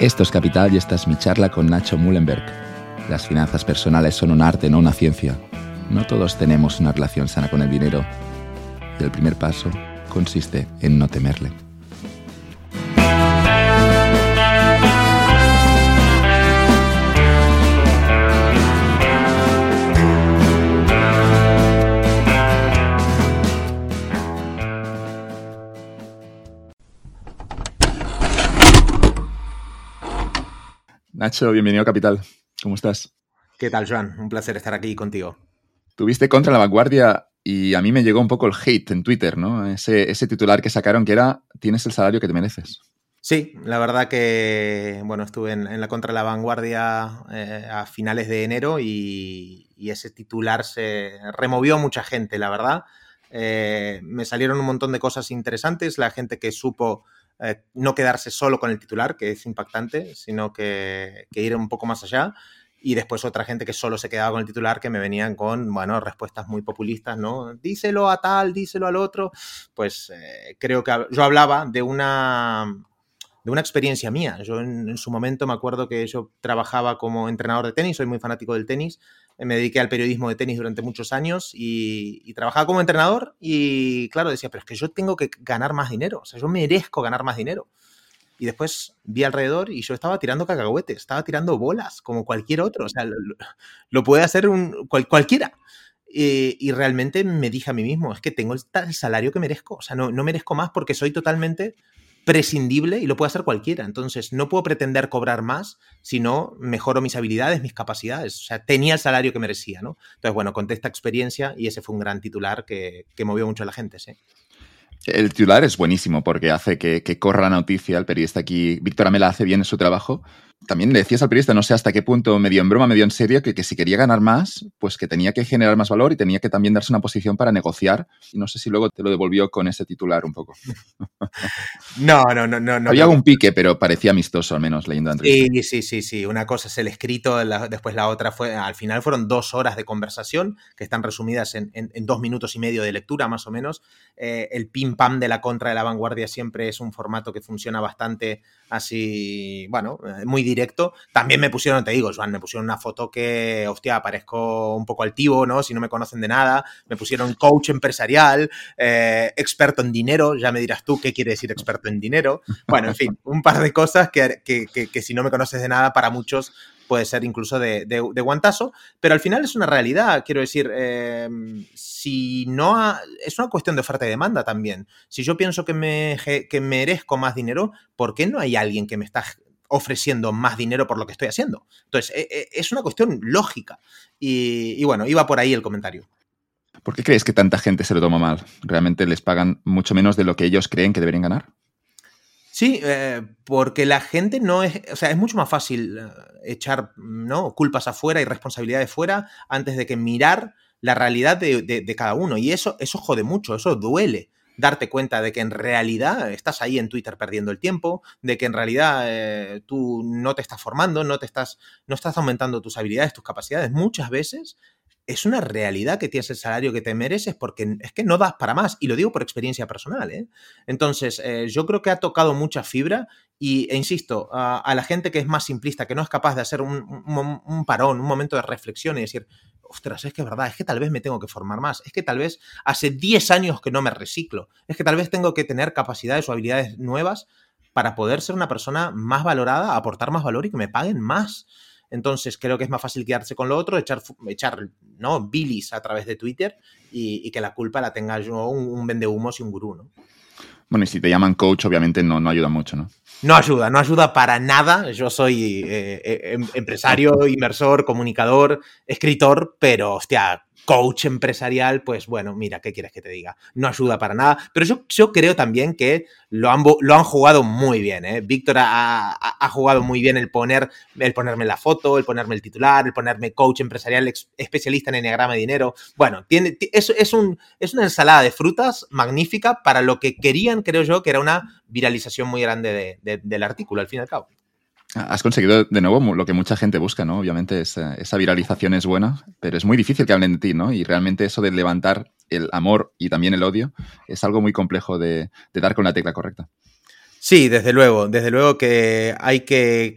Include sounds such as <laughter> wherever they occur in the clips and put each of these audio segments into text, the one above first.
Esto es Capital y esta es mi charla con Nacho Mullenberg. Las finanzas personales son un arte, no una ciencia. No todos tenemos una relación sana con el dinero. Y el primer paso consiste en no temerle. Nacho, bienvenido a Capital. ¿Cómo estás? ¿Qué tal, Joan? Un placer estar aquí contigo. Tuviste contra la vanguardia y a mí me llegó un poco el hate en Twitter, ¿no? Ese, titular que sacaron que era tienes el salario que te mereces. Sí, la verdad que, bueno, estuve en, la contra la vanguardia eh, a finales de enero y, ese titular se removió mucha gente, la verdad. Eh, me salieron un montón de cosas interesantes, la gente que supo eh, no quedarse solo con el titular, que es impactante, sino que, ir un poco más allá. Y después otra gente que solo se quedaba con el titular, que me venían con, bueno, respuestas muy populistas, ¿no? Díselo a tal, díselo al otro. Pues eh, creo que yo hablaba de una, de una experiencia mía. Yo en, su momento me acuerdo que yo trabajaba como entrenador de tenis, soy muy fanático del tenis, me dediqué al periodismo de tenis durante muchos años y, trabajaba como entrenador y claro, decía, pero es que yo tengo que ganar más dinero, o sea, yo merezco ganar más dinero. Y después vi alrededor y yo estaba tirando cacahuetes, estaba tirando bolas como cualquier otro, o sea, lo, puede hacer un, cualquiera. Y, realmente me dije a mí mismo, es que tengo el, salario que merezco, o sea, no, no merezco más porque soy totalmente prescindible y lo puede hacer cualquiera. Entonces, no puedo pretender cobrar más si no mejoro mis habilidades, mis capacidades. O sea, tenía el salario que merecía, ¿no? Entonces, bueno, conté esta experiencia y ese fue un gran titular que, que movió mucho a la gente, sí. El titular es buenísimo porque hace que, que corra la noticia. El periodista aquí, Víctor Amela, hace bien su trabajo también le decías al periodista, no sé hasta qué punto, medio en broma, medio en serio, que, que, si quería ganar más, pues que tenía que generar más valor y tenía que también darse una posición para negociar. Y no sé si luego te lo devolvió con ese titular un poco. <laughs> No, no, no, no. Había algún pique, pero parecía amistoso, al menos leyendo antes. Sí, sí, sí, sí. Una cosa es el escrito, después la otra fue, al final fueron dos horas de conversación que están resumidas en, dos minutos y medio de lectura, más o menos. Eh, el pim pam de la contra de la vanguardia siempre es un formato que funciona bastante así, bueno, eh, muy directo. También me pusieron, te digo, Joan, me pusieron una foto que, hostia, parezco un poco altivo, ¿no? Si no me conocen de nada. Me pusieron coach empresarial, eh, experto en dinero. Ya me dirás tú qué quiere decir experto en dinero. Bueno, en fin, un par de cosas que, que, si no me conoces de nada, para muchos puede ser incluso de, guantazo, pero al final es una realidad, quiero decir, em, si no, es una cuestión de oferta y demanda también. Si yo pienso que, me, que merezco más dinero, ¿por qué no hay alguien que me está ofreciendo más dinero por lo que estoy haciendo. Entonces, e, e, es una cuestión lógica. Y, bueno, iba por ahí el comentario. ¿Por qué crees que tanta gente se lo toma mal? ¿Realmente les pagan mucho menos de lo que ellos creen que deberían ganar? Sí, eh, porque la gente no es, o sea, es mucho más fácil eh, echar ¿no? culpas afuera y responsabilidades fuera antes de que mirar la realidad de, de, cada uno. Y eso, eso jode mucho, eso duele darte cuenta de que en realidad estás ahí en Twitter perdiendo el tiempo, de que en realidad eh, tú no te estás formando, no te estás, no estás aumentando tus habilidades, tus capacidades. Muchas veces es una realidad que tienes el salario que te mereces porque es que no das para más. Y lo digo por experiencia personal. ¿eh? Entonces, eh, yo creo que ha tocado mucha fibra y, e insisto, a, la gente que es más simplista, que no es capaz de hacer un, un, parón, un momento de reflexión y decir, ostras, es que es verdad, es que tal vez me tengo que formar más, es que tal vez hace 10 años que no me reciclo, es que tal vez tengo que tener capacidades o habilidades nuevas para poder ser una persona más valorada, aportar más valor y que me paguen más. Entonces creo que es más fácil quedarse con lo otro, echar, echar ¿no? bilis a través de Twitter y, que la culpa la tenga yo un, un vendehumos y un gurú, ¿no? Bueno, y si te llaman coach, obviamente no, no ayuda mucho, ¿no? No ayuda, no ayuda para nada. Yo soy eh, eh, em, empresario, <laughs> inversor, comunicador, escritor, pero, hostia, coach empresarial, pues bueno, mira, ¿qué quieres que te diga? No ayuda para nada, pero yo, yo creo también que lo han, lo han jugado muy bien, ¿eh? Víctor ha, jugado muy bien el, poner, el ponerme la foto, el ponerme el titular, el ponerme coach empresarial especialista en enneagrama de dinero. Bueno, tiene, es, es, un, es una ensalada de frutas magnífica para lo que querían, creo yo, que era una viralización muy grande del artículo, al fin y al cabo. Has conseguido de nuevo lo que mucha gente busca, ¿no? Obviamente esa, esa, viralización es buena, pero es muy difícil que hablen de ti, ¿no? Y realmente eso de levantar el amor y también el odio es algo muy complejo de, dar con la tecla correcta. Sí, desde luego, desde luego que hay que,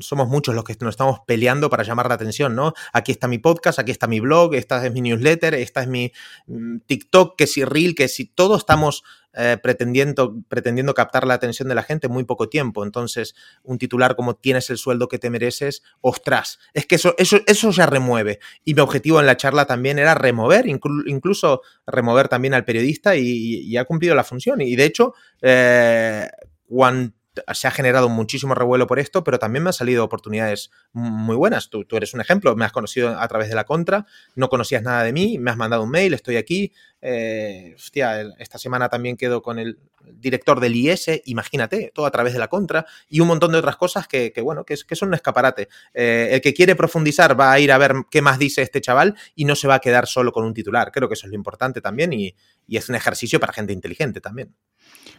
somos muchos los que nos estamos peleando para llamar la atención, ¿no? Aquí está mi podcast, aquí está mi blog, esta es mi newsletter, esta es mi mm, TikTok, que si Reel, que si todos estamos eh, pretendiendo, pretendiendo captar la atención de la gente en muy poco tiempo. Entonces, un titular como tienes el sueldo que te mereces, ostras, es que eso, eso, eso ya remueve. Y mi objetivo en la charla también era remover, incluso remover también al periodista y, ha cumplido la función. Y de hecho, eh, se ha generado muchísimo revuelo por esto, pero también me han salido oportunidades muy buenas. Tú, eres un ejemplo, me has conocido a través de la contra, no conocías nada de mí, me has mandado un mail, estoy aquí. Eh, hostia, esta semana también quedo con el director del IS, imagínate, todo a través de la contra, y un montón de otras cosas que, bueno, que, que, son un escaparate. Eh, el que quiere profundizar va a ir a ver qué más dice este chaval y no se va a quedar solo con un titular. Creo que eso es lo importante también y, y es un ejercicio para gente inteligente también.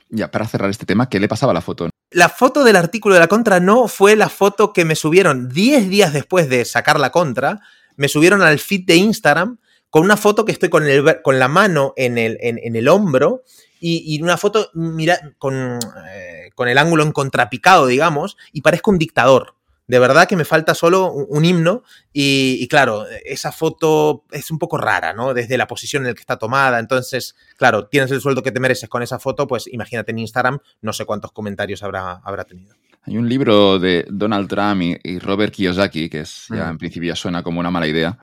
Ya, para cerrar este tema, ¿qué le pasaba a la foto? La foto del artículo de la contra no fue la foto que me subieron 10 días después de sacar la contra. Me subieron al feed de Instagram con una foto que estoy con, el, con la mano en el, hombro y, una foto mira, con, eh, con el ángulo en contrapicado, digamos, y parezco un dictador. De verdad que me falta solo un, himno y, claro, esa foto es un poco rara, ¿no? Desde la posición en la que está tomada. Entonces, claro, tienes el sueldo que te mereces con esa foto, pues imagínate en Instagram, no sé cuántos comentarios habrá, habrá tenido. Hay un libro de Donald Trump y, Robert Kiyosaki, que es, ya en principio ya suena como una mala idea,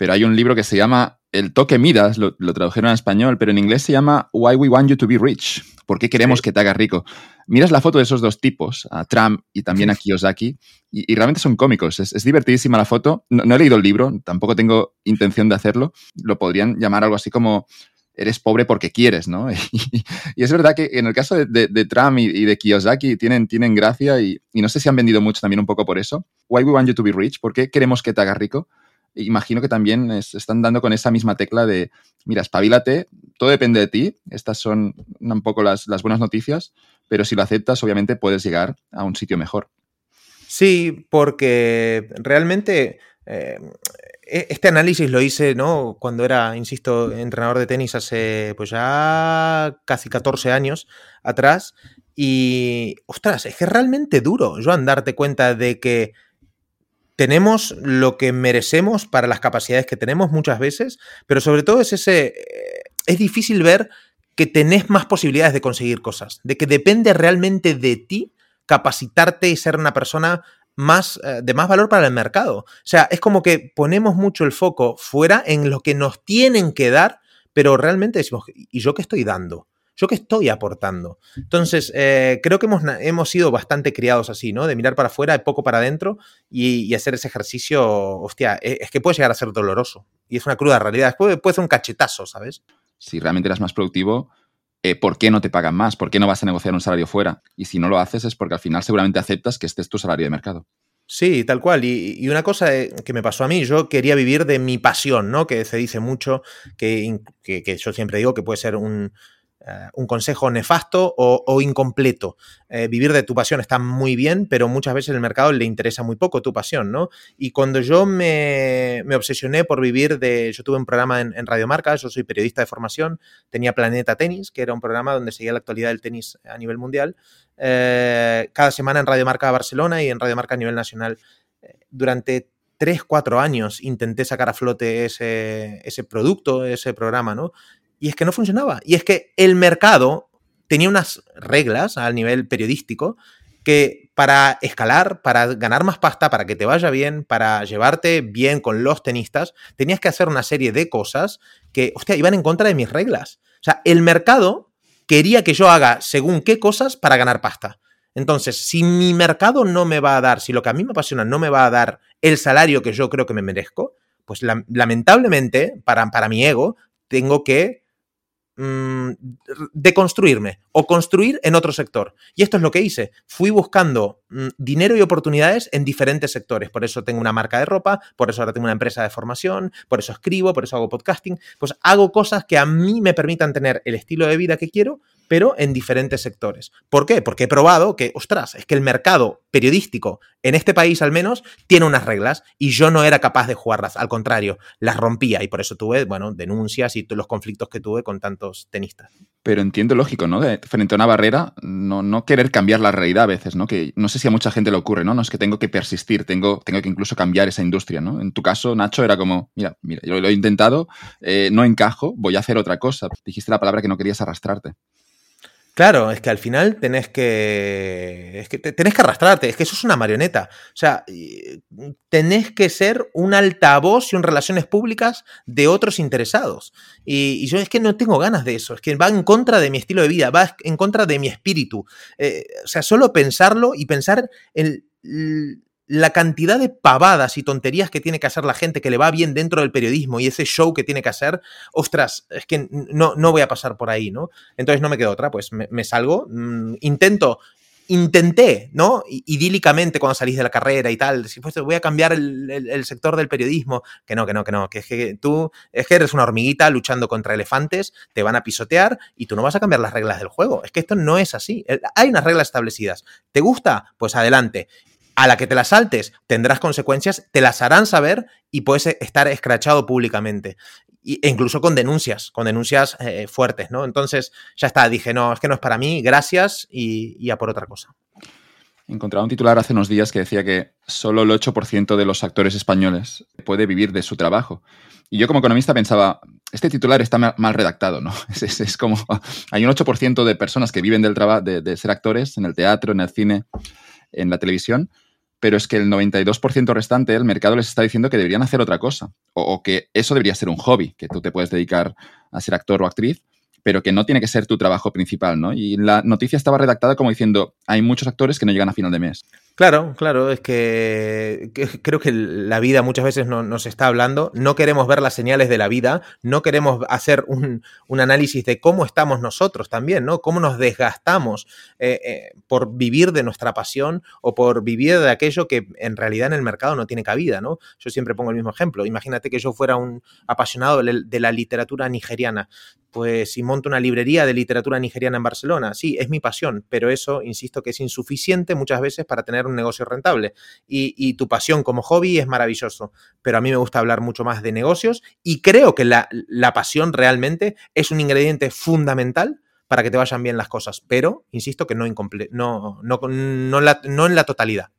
pero hay un libro que se llama El toque Midas, lo, tradujeron en español, pero en inglés se llama Why We Want You to Be Rich. ¿Por qué queremos que te hagas rico? Miras la foto de esos dos tipos, a Trump y también a Kiyosaki, y, realmente son cómicos. Es, divertidísima la foto. No, he leído el libro, tampoco tengo intención de hacerlo. Lo podrían llamar algo así como eres pobre porque quieres, ¿no? <laughs> Y, es verdad que en el caso de, Trump y, de Kiyosaki tienen, tienen gracia y, y, no sé si han vendido mucho también un poco por eso. Why we want you to be rich? ¿Por qué queremos que te hagas rico? Imagino que también están dando con esa misma tecla de, mira, espabilate, todo depende de ti, estas son un poco las, buenas noticias, pero si lo aceptas, obviamente puedes llegar a un sitio mejor. Sí, porque realmente eh, e, este análisis lo hice, ¿no? Cuando era, insisto, entrenador de tenis hace pues ya casi 14 años atrás. Y, ostras, es que es realmente duro, Joan, darte cuenta de que tenemos lo que merecemos para las capacidades que tenemos muchas veces, pero sobre todo es ese, eh, es difícil ver que tenés más posibilidades de conseguir cosas, de que depende realmente de ti capacitarte y ser una persona más, eh, de más valor para el mercado. O sea, es como que ponemos mucho el foco fuera en lo que nos tienen que dar, pero realmente decimos, ¿y yo qué estoy dando? ¿Yo qué estoy aportando? Entonces, eh, creo que hemos, hemos, sido bastante criados así, ¿no? De mirar para afuera y poco para adentro y, hacer ese ejercicio, hostia, e, es, que puede llegar a ser doloroso. Y es una cruda realidad. Puede, puede ser un cachetazo, ¿sabes? Si realmente eras más productivo, eh, ¿por qué no te pagan más? ¿Por qué no vas a negociar un salario fuera? Y si no lo haces es porque al final seguramente aceptas que este es tu salario de mercado. Sí, tal cual. Y, una cosa eh, que me pasó a mí, yo quería vivir de mi pasión, ¿no? Que se dice mucho, que, que yo siempre digo que puede ser un, un consejo nefasto o, incompleto. Eh, vivir de tu pasión está muy bien, pero muchas veces el mercado le interesa muy poco tu pasión, ¿no? Y cuando yo me, obsesioné por vivir de... Yo tuve un programa en, Radio Marca, yo soy periodista de formación, tenía Planeta Tenis, que era un programa donde seguía la actualidad del tenis a nivel mundial, eh, cada semana en Radio Marca Barcelona y en Radio Marca a nivel nacional. Durante tres, cuatro años intenté sacar a flote ese, ese producto, ese programa, ¿no? Y es que no funcionaba. Y es que el mercado tenía unas reglas al nivel periodístico que para escalar, para ganar más pasta, para que te vaya bien, para llevarte bien con los tenistas, tenías que hacer una serie de cosas que, hostia, iban en contra de mis reglas. O sea, el mercado quería que yo haga según qué cosas para ganar pasta. Entonces, si mi mercado no me va a dar, si lo que a mí me apasiona no me va a dar el salario que yo creo que me merezco, pues lamentablemente, para, para mi ego, tengo que Mm, de construirme o construir en otro sector. Y esto es lo que hice. Fui buscando mm, dinero y oportunidades en diferentes sectores. Por eso tengo una marca de ropa, por eso ahora tengo una empresa de formación, por eso escribo, por eso hago podcasting. Pues hago cosas que a mí me permitan tener el estilo de vida que quiero, pero en diferentes sectores. ¿Por qué? Porque he probado que, ostras, es que el mercado periodístico, en este país al menos, tiene unas reglas y yo no era capaz de jugarlas, al contrario, las rompía y por eso tuve, bueno, denuncias y los conflictos que tuve con tantos tenistas. Pero entiendo lógico, ¿no? Frente a una barrera, no, no querer cambiar la realidad a veces, ¿no? Que no sé si a mucha gente le ocurre, ¿no? No es que tengo que persistir, tengo, tengo que incluso cambiar esa industria, ¿no? En tu caso, Nacho, era como, mira, mira, yo lo he intentado, eh, no encajo, voy a hacer otra cosa. Dijiste la palabra que no querías arrastrarte. Claro, es que al final tenés que. Es que tenés que arrastrarte, es que eso es una marioneta. O sea, tenés que ser un altavoz y un relaciones públicas de otros interesados. Y, yo es que no tengo ganas de eso, es que va en contra de mi estilo de vida, va en contra de mi espíritu. Eh, o sea, solo pensarlo y pensar en la cantidad de pavadas y tonterías que tiene que hacer la gente que le va bien dentro del periodismo y ese show que tiene que hacer, ostras, es que no, no voy a pasar por ahí, ¿no? Entonces no me quedo otra, pues me, salgo, mm, intento intenté, ¿no? Idílicamente cuando salís de la carrera y tal, si pues voy a cambiar el, sector del periodismo, que no, que no, que no, que es que tú es que eres una hormiguita luchando contra elefantes, te van a pisotear y tú no vas a cambiar las reglas del juego. Es que esto no es así. Hay unas reglas establecidas. ¿Te gusta? Pues adelante a la que te las saltes tendrás consecuencias, te las harán saber y puedes estar escrachado públicamente. e incluso con denuncias, con denuncias eh, fuertes, ¿no? Entonces, ya está, dije, no, es que no es para mí, gracias y, a por otra cosa. Encontraba un titular hace unos días que decía que solo el 8% de los actores españoles puede vivir de su trabajo. Y yo como economista pensaba, este titular está mal redactado, ¿no? <laughs> Es, como, hay un 8% de personas que viven del trabajo, de, ser actores en el teatro, en el cine, en la televisión, pero es que el 92% restante el mercado les está diciendo que deberían hacer otra cosa, o, que eso debería ser un hobby, que tú te puedes dedicar a ser actor o actriz, pero que no tiene que ser tu trabajo principal, ¿no? Y la noticia estaba redactada como diciendo, hay muchos actores que no llegan a final de mes. Claro, claro, es que, <laughs> creo que la vida muchas veces no, nos está hablando, no queremos ver las señales de la vida, no queremos hacer un, análisis de cómo estamos nosotros también, ¿no? Cómo nos desgastamos eh, eh, por vivir de nuestra pasión o por vivir de aquello que en realidad en el mercado no tiene cabida, ¿no? Yo siempre pongo el mismo ejemplo. Imagínate que yo fuera un apasionado de la literatura nigeriana pues si monto una librería de literatura nigeriana en Barcelona, sí, es mi pasión, pero eso, insisto, que es insuficiente muchas veces para tener un negocio rentable. Y, tu pasión como hobby es maravilloso, pero a mí me gusta hablar mucho más de negocios y creo que la, pasión realmente es un ingrediente fundamental para que te vayan bien las cosas, pero insisto que no, no, no, no, no en la totalidad.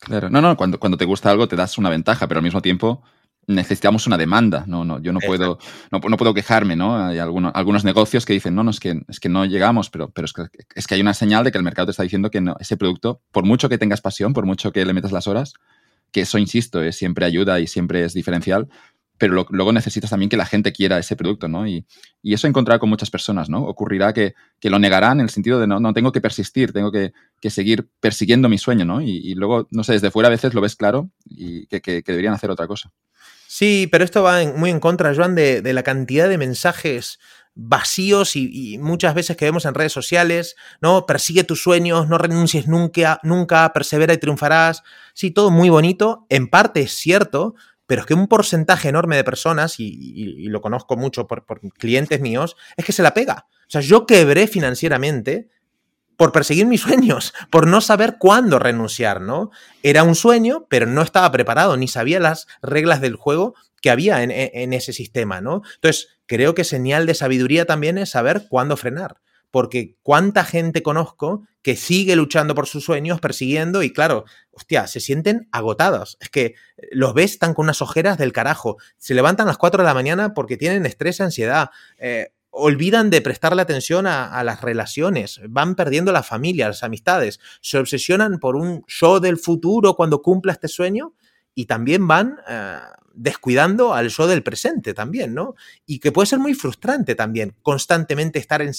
Claro, no, no, cuando, cuando te gusta algo te das una ventaja, pero al mismo tiempo necesitamos una demanda. No, no, yo no puedo, no, puedo quejarme, ¿no? Hay algunos, algunos negocios que dicen, no, no, es que, es que no llegamos, pero, pero es, que, es que hay una señal de que el mercado te está diciendo que no, ese producto, por mucho que tengas pasión, por mucho que le metas las horas, que eso, insisto, es, siempre ayuda y siempre es diferencial, pero luego necesitas también que la gente quiera ese producto, ¿no? Y, y eso he encontrado con muchas personas, ¿no? Ocurrirá que, que, lo negarán en el sentido de, no, no tengo que persistir, tengo que, que seguir persiguiendo mi sueño, ¿no? Y, y, luego, no sé, desde fuera a veces lo ves claro y que, que deberían hacer otra cosa. Sí, pero esto va muy en contra, Joan, de, la cantidad de mensajes vacíos y, muchas veces que vemos en redes sociales, ¿no? Persigue tus sueños, no renuncies nunca, nunca, persevera y triunfarás. Sí, todo muy bonito, en parte es cierto, pero es que un porcentaje enorme de personas, y, lo conozco mucho por, por, clientes míos, es que se la pega. O sea, yo quebré financieramente por perseguir mis sueños, <laughs> por no saber cuándo renunciar, ¿no? Era un sueño, pero no estaba preparado, ni sabía las reglas del juego que había en, ese sistema, ¿no? Entonces, creo que señal de sabiduría también es saber cuándo frenar, porque cuánta gente conozco que sigue luchando por sus sueños, persiguiendo, y claro, hostia, se sienten agotados. Es que los ves, están con unas ojeras del carajo, se levantan a las 4 de la mañana porque tienen estrés, ansiedad. Eh, olvidan de prestarle atención a, las relaciones, van perdiendo la familia, las amistades, se obsesionan por un show del futuro cuando cumpla este sueño y también van eh, descuidando al show del presente también, ¿no? Y que puede ser muy frustrante también, constantemente estar en,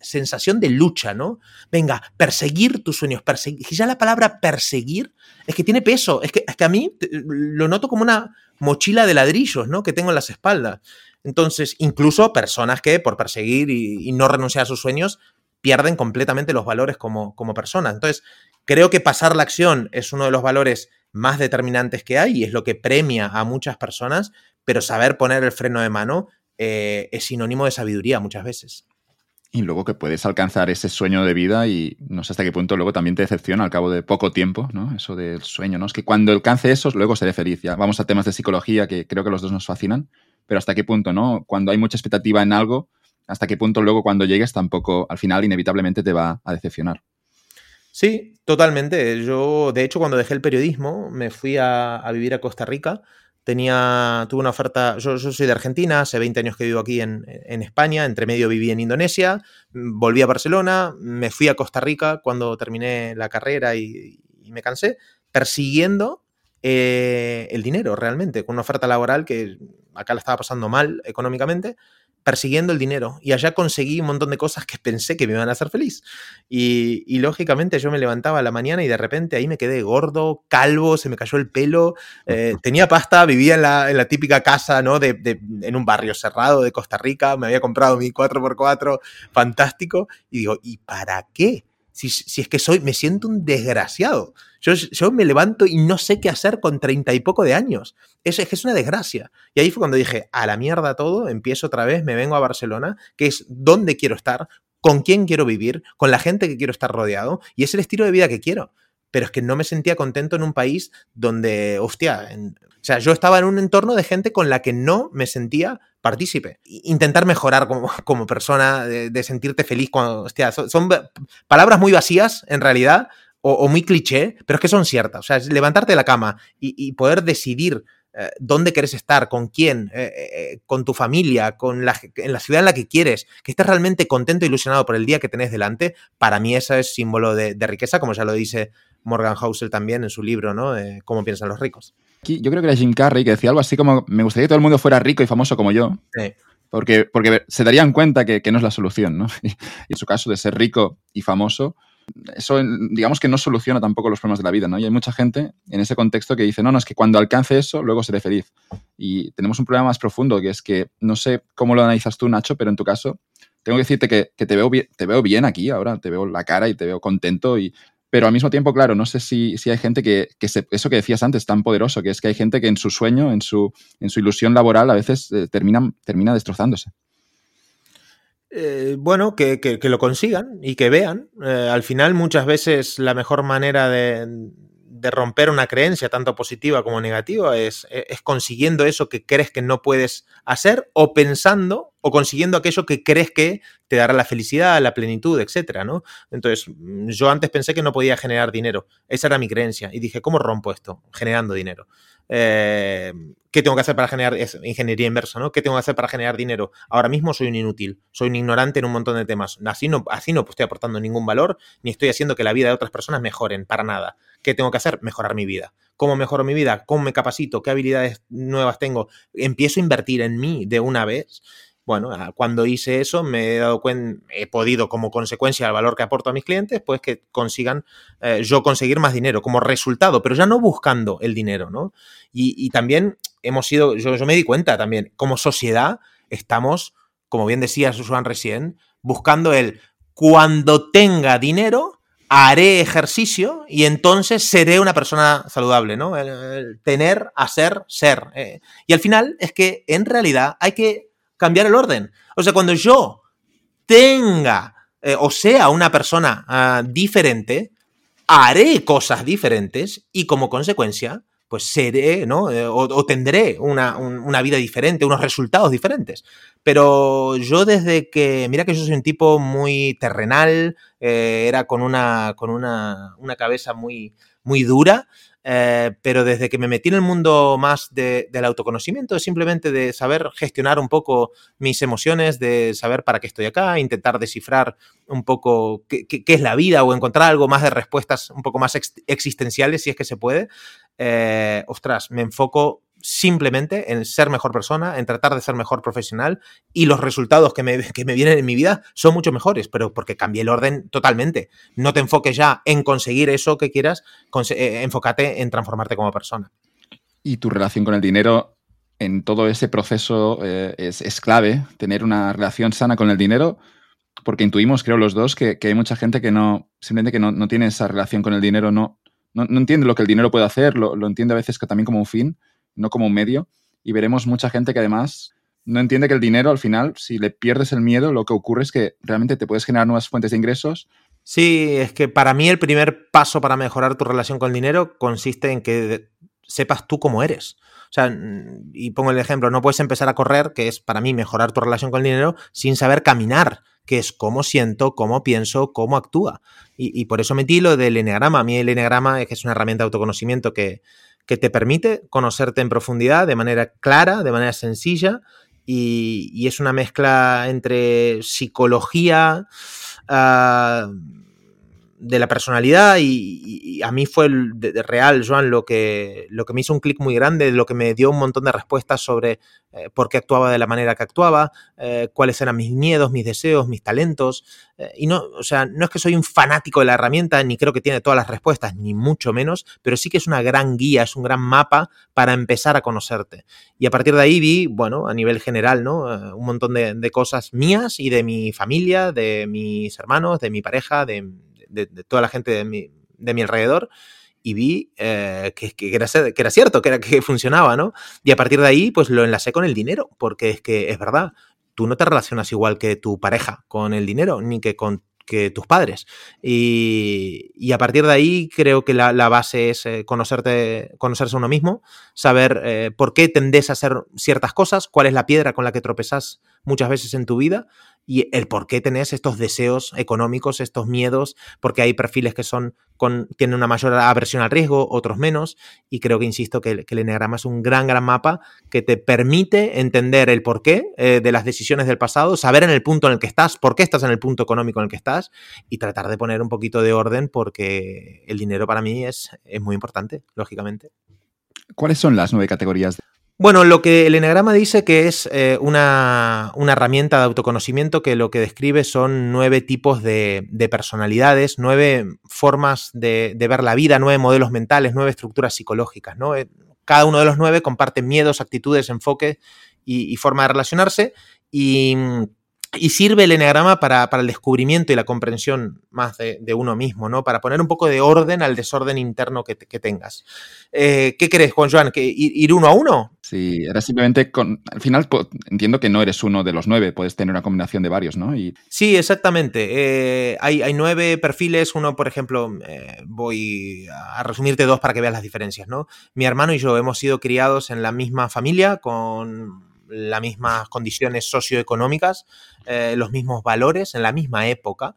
sensación de lucha, ¿no? Venga, perseguir tus sueños, perseguir. Ya la palabra perseguir es que tiene peso, es que, es que a mí lo noto como una mochila de ladrillos, ¿no? Que tengo en las espaldas. Entonces, incluso personas que por perseguir y, no renunciar a sus sueños pierden completamente los valores como, como personas. Entonces, creo que pasar la acción es uno de los valores más determinantes que hay y es lo que premia a muchas personas, pero saber poner el freno de mano eh, es sinónimo de sabiduría muchas veces. y luego que puedes alcanzar ese sueño de vida y no sé hasta qué punto luego también te decepciona al cabo de poco tiempo, ¿no? Eso del sueño, ¿no? Es que cuando alcance eso, luego seré feliz. Ya vamos a temas de psicología que creo que los dos nos fascinan, pero hasta qué punto, ¿no? Cuando hay mucha expectativa en algo, hasta qué punto luego cuando llegues tampoco, al final, inevitablemente te va a decepcionar. Sí, totalmente. Yo, de hecho, cuando dejé el periodismo, me fui a, vivir a Costa Rica tenía, tuve una oferta, yo, soy de Argentina, hace 20 años que vivo aquí en, España, entre medio viví en Indonesia, volví a Barcelona, me fui a Costa Rica cuando terminé la carrera y, me cansé, persiguiendo eh, el dinero realmente, con una oferta laboral que acá la estaba pasando mal económicamente persiguiendo el dinero y allá conseguí un montón de cosas que <laughs> pensé que me iban a hacer feliz. Y, lógicamente yo me levantaba a la mañana y de repente ahí me quedé gordo, calvo, se me cayó el pelo, eh, <laughs> tenía pasta, vivía en la, típica casa, ¿no? De, en un barrio cerrado de Costa Rica, me había comprado mi 4x4 fantástico y digo, ¿y para qué? Si, es que soy, me siento un desgraciado. Yo, yo, me levanto y no sé qué hacer con treinta y poco de años. Es, es que es una desgracia. Y ahí fue cuando dije, a la mierda todo, empiezo otra vez, me vengo a Barcelona, que es donde quiero estar, con quién quiero vivir, con la gente que quiero estar rodeado, y es el estilo de vida que quiero. Pero es que no me sentía contento en un país donde, hostia, o sea, yo estaba en un entorno de gente con la que no me sentía partícipe. Intentar mejorar como, <laughs> como persona, de, sentirte feliz cuando, hostia, son, palabras muy vacías en realidad, o, muy cliché, pero es que son ciertas. O sea, levantarte de la cama y, poder decidir eh, dónde quieres estar, con quién, eh, eh, con tu familia, con la, en la ciudad en la que quieres, que estés realmente contento e ilusionado por el día que tenés delante, para mí eso es símbolo de, riqueza, como ya lo dice Morgan Housel también en su libro, ¿no? Cómo piensan los ricos yo creo que era Jim Carrey que decía algo así como, me gustaría que todo el mundo fuera rico y famoso como yo. Porque, porque se darían cuenta que, no es la solución, ¿no? <laughs> Y, en su caso de ser rico y famoso, eso digamos que no soluciona tampoco los problemas de la vida, ¿no? Y hay mucha gente en ese contexto que dice, no, no, es que cuando alcance eso, luego seré feliz. Y tenemos un problema más profundo, que es que no sé cómo lo analizas tú, Nacho, pero en tu caso, tengo que decirte que, te, veo bien, te veo bien aquí ahora, te veo la cara y te veo contento y pero al mismo tiempo, claro, no sé si, hay gente que, eso que decías antes, tan poderoso, que es que hay gente que en su sueño, en su, en su ilusión laboral, a veces eh, termina, termina destrozándose. Eh, bueno, que, lo consigan y que vean. Eh, al final, muchas veces la mejor manera de, de romper una creencia, tanto positiva como negativa, es, es, consiguiendo eso que crees que no puedes hacer o pensando o consiguiendo aquello que crees que te dará la felicidad, la plenitud, etcétera, ¿no? Entonces, yo antes pensé que no podía generar dinero. Esa era mi creencia. Y dije, ¿cómo rompo esto? Generando dinero. Eh, ¿Qué tengo que hacer para generar ingeniería inversa? ¿no? ¿Qué tengo que hacer para generar dinero? Ahora mismo soy un inútil, soy un ignorante en un montón de temas. Así no, así no estoy aportando ningún valor, ni estoy haciendo que la vida de otras personas mejoren, para nada. ¿Qué tengo que hacer? Mejorar mi vida. ¿Cómo mejoro mi vida? ¿Cómo me capacito? ¿Qué habilidades nuevas tengo? Empiezo a invertir en mí de una vez bueno, ah, cuando hice eso me he dado cuenta, he podido como consecuencia del valor que aporto a mis clientes, pues que consigan eh, yo conseguir más dinero como resultado, pero ya no buscando el dinero, ¿no? Y, también hemos sido, yo, yo, me di cuenta también, como sociedad estamos, como bien decía Susan recién, buscando el cuando tenga dinero, haré ejercicio y entonces seré una persona saludable, ¿no? tener, hacer, ser. Eh. Y al final es que en realidad hay que cambiar el orden. O sea, cuando yo tenga eh, o sea una persona ah, diferente, haré cosas diferentes y como consecuencia, pues seré, ¿no? Eh, o, tendré una, vida diferente, unos resultados diferentes. Pero yo desde que, mira que yo soy un tipo muy terrenal, eh, era con una, con una, una cabeza muy, muy dura, eh, pero desde que me metí en el mundo más del autoconocimiento, simplemente de saber gestionar un poco mis emociones, de saber para qué estoy acá, intentar descifrar un poco qué, es la vida o encontrar algo más de respuestas un poco más existenciales, si es que se puede, eh, ostras, me enfoco simplemente en ser mejor persona, en tratar de ser mejor profesional y los resultados que me, <laughs> que me, vienen en mi vida son mucho mejores, pero porque cambié el orden totalmente. No te enfoques ya en conseguir eso que quieras, eh, enfócate en transformarte como persona. Y tu relación con el dinero en todo ese proceso eh, es, clave, tener una relación sana con el dinero, porque intuimos, creo los dos, que, hay mucha gente que no, simplemente que no, tiene esa relación con el dinero, no, no, entiende lo que el dinero puede hacer, lo, lo entiende a veces que también como un fin no como un medio. Y veremos mucha gente que además no entiende que el dinero al final, si le pierdes el miedo, lo que ocurre es que realmente te puedes generar nuevas fuentes de ingresos. Sí, es que para mí el primer paso para mejorar tu relación con el dinero consiste en que sepas tú cómo eres. O sea, y pongo el ejemplo, no puedes empezar a correr, que es para mí mejorar tu relación con el dinero, sin saber caminar, que es cómo siento, cómo pienso, cómo actúa. Y, por eso metí lo del eneagrama. A mí el eneagrama es que es una herramienta de autoconocimiento que, que te permite conocerte en profundidad de manera clara, de manera sencilla, y, es una mezcla entre psicología, uh, de la personalidad y, a mí fue el, de, real, Joan, lo que, lo que me hizo un clic muy grande, lo que me dio un montón de respuestas sobre eh, por qué actuaba de la manera que actuaba, eh, cuáles eran mis miedos, mis deseos, mis talentos. Eh, y no, o sea, no es que soy un fanático de la herramienta, ni creo que tiene todas las respuestas, ni mucho menos, pero sí que es una gran guía, es un gran mapa para empezar a conocerte. Y a partir de ahí vi, bueno, a nivel general, ¿no? un montón de cosas mías y de mi familia, de mis hermanos, de mi pareja, de de, toda la gente de mi, de mi alrededor y vi eh, que, que, era, que, era, cierto, que, era, que funcionaba, ¿no? Y a partir de ahí, pues lo enlacé con el dinero, porque es que es verdad, tú no te relacionas igual que tu pareja con el dinero, ni que con que tus padres. Y, y, a partir de ahí creo que la, la base es eh, conocerte, conocerse uno mismo, saber eh, por qué tendés a hacer ciertas cosas, cuál es la piedra con la que tropezás muchas veces en tu vida y el por qué tenés estos deseos económicos, estos miedos, porque hay perfiles que son con, tienen una mayor aversión al riesgo, otros menos, y creo que, insisto, que, el Enneagrama es un gran, gran mapa que te permite entender el porqué eh, de las decisiones del pasado, saber en el punto en el que estás, por qué estás en el punto económico en el que estás, y tratar de poner un poquito de orden, porque el dinero para mí es, es muy importante, lógicamente. ¿Cuáles son las nueve categorías bueno, lo que el Enneagrama dice que es eh, una, herramienta de autoconocimiento que lo que describe son nueve tipos de, personalidades, nueve formas de, ver la vida, nueve modelos mentales, nueve estructuras psicológicas. ¿no? Eh, cada uno de los nueve comparte miedos, actitudes, enfoques y, y forma de relacionarse. Y y sirve el eneagrama para, el descubrimiento y la comprensión más de, uno mismo, ¿no? Para poner un poco de orden al desorden interno que, tengas. Eh, ¿Qué crees, Juan Joan? ¿Que ir, uno a uno? Sí, era simplemente con. Al final entiendo que no eres uno de los nueve, puedes tener una combinación de varios, ¿no? Y... Sí, exactamente. Eh, hay, nueve perfiles. Uno, por ejemplo, eh, voy a resumirte dos para que veas las diferencias, ¿no? Mi hermano y yo hemos sido criados en la misma familia con las mismas condiciones socioeconómicas, eh, los mismos valores en la misma época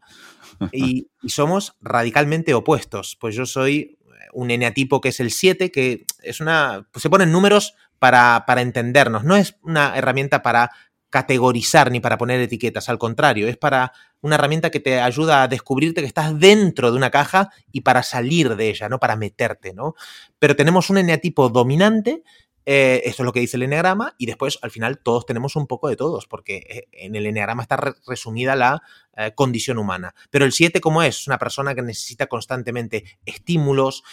<laughs> y, somos radicalmente opuestos. Pues yo soy un eneatipo que es el 7, que es una. Pues se ponen números para, para entendernos. No es una herramienta para categorizar ni para poner etiquetas, al contrario, es para una herramienta que te ayuda a descubrirte que estás dentro de una caja y para salir de ella, no para meterte, ¿no? Pero tenemos un eneatipo dominante eh, esto es lo que dice el eneagrama y después al final todos tenemos un poco de todos, porque eh, en el eneagrama está resumida la eh, condición humana. Pero el 7, ¿cómo es? Una persona que necesita constantemente estímulos,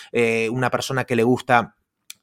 una persona que le gusta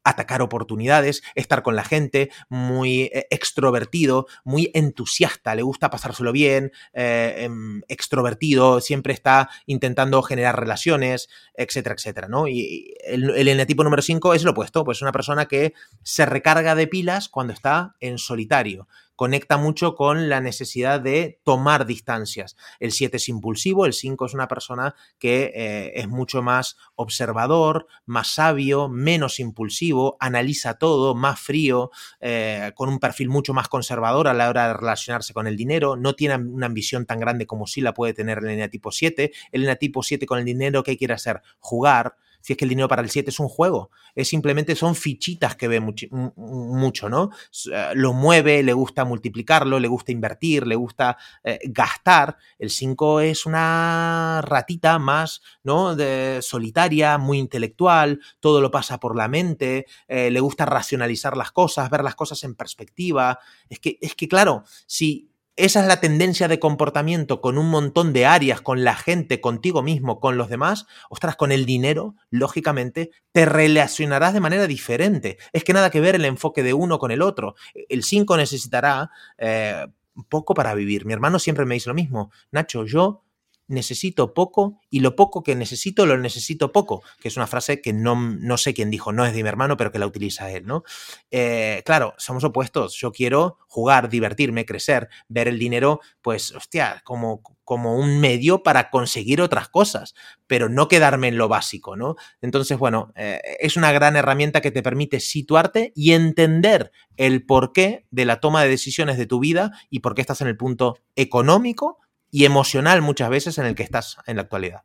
atacar oportunidades, estar con la gente, muy eh, extrovertido, muy entusiasta, le gusta pasárselo bien, eh, em, extrovertido, siempre está intentando generar relaciones, etcétera, etcétera, ¿no? Y el, el tipo número 5 es lo opuesto, pues una persona que se recarga de pilas cuando está en solitario conecta mucho con la necesidad de tomar distancias. El 7 es impulsivo, el 5 es una persona que eh, es mucho más observador, más sabio, menos impulsivo, analiza todo, más frío, eh, con un perfil mucho más conservador a la hora de relacionarse con el dinero, no tiene una ambición tan grande como sí la puede tener el eneatipo 7. El eneatipo 7 con el dinero, ¿qué quiere hacer? Jugar, si es que el dinero para el 7 es un juego, es simplemente son fichitas que ve mucho, ¿no? Eh, lo mueve, le gusta multiplicarlo, le gusta invertir, le gusta eh, gastar. El 5 es una ratita más, ¿no? De, solitaria, muy intelectual, todo lo pasa por la mente, eh, le gusta racionalizar las cosas, ver las cosas en perspectiva. Es que, es que claro, si esa es la tendencia de comportamiento con un montón de áreas, con la gente, contigo mismo, con los demás, ostras, con el dinero, lógicamente, te relacionarás de manera diferente. Es que nada que ver el enfoque de uno con el otro. El 5 necesitará eh, poco para vivir. Mi hermano siempre me dice lo mismo. Nacho, yo necesito poco y lo poco que necesito lo necesito poco, que es una frase que no, no sé quién dijo, no es de mi hermano, pero que la utiliza él, ¿no? Eh, claro, somos opuestos. Yo quiero jugar, divertirme, crecer, ver el dinero, pues, hostia, como, como un medio para conseguir otras cosas, pero no quedarme en lo básico, ¿no? Entonces, bueno, eh, es una gran herramienta que te permite situarte y entender el porqué de la toma de decisiones de tu vida y por qué estás en el punto económico y emocional muchas veces en el que estás en la actualidad.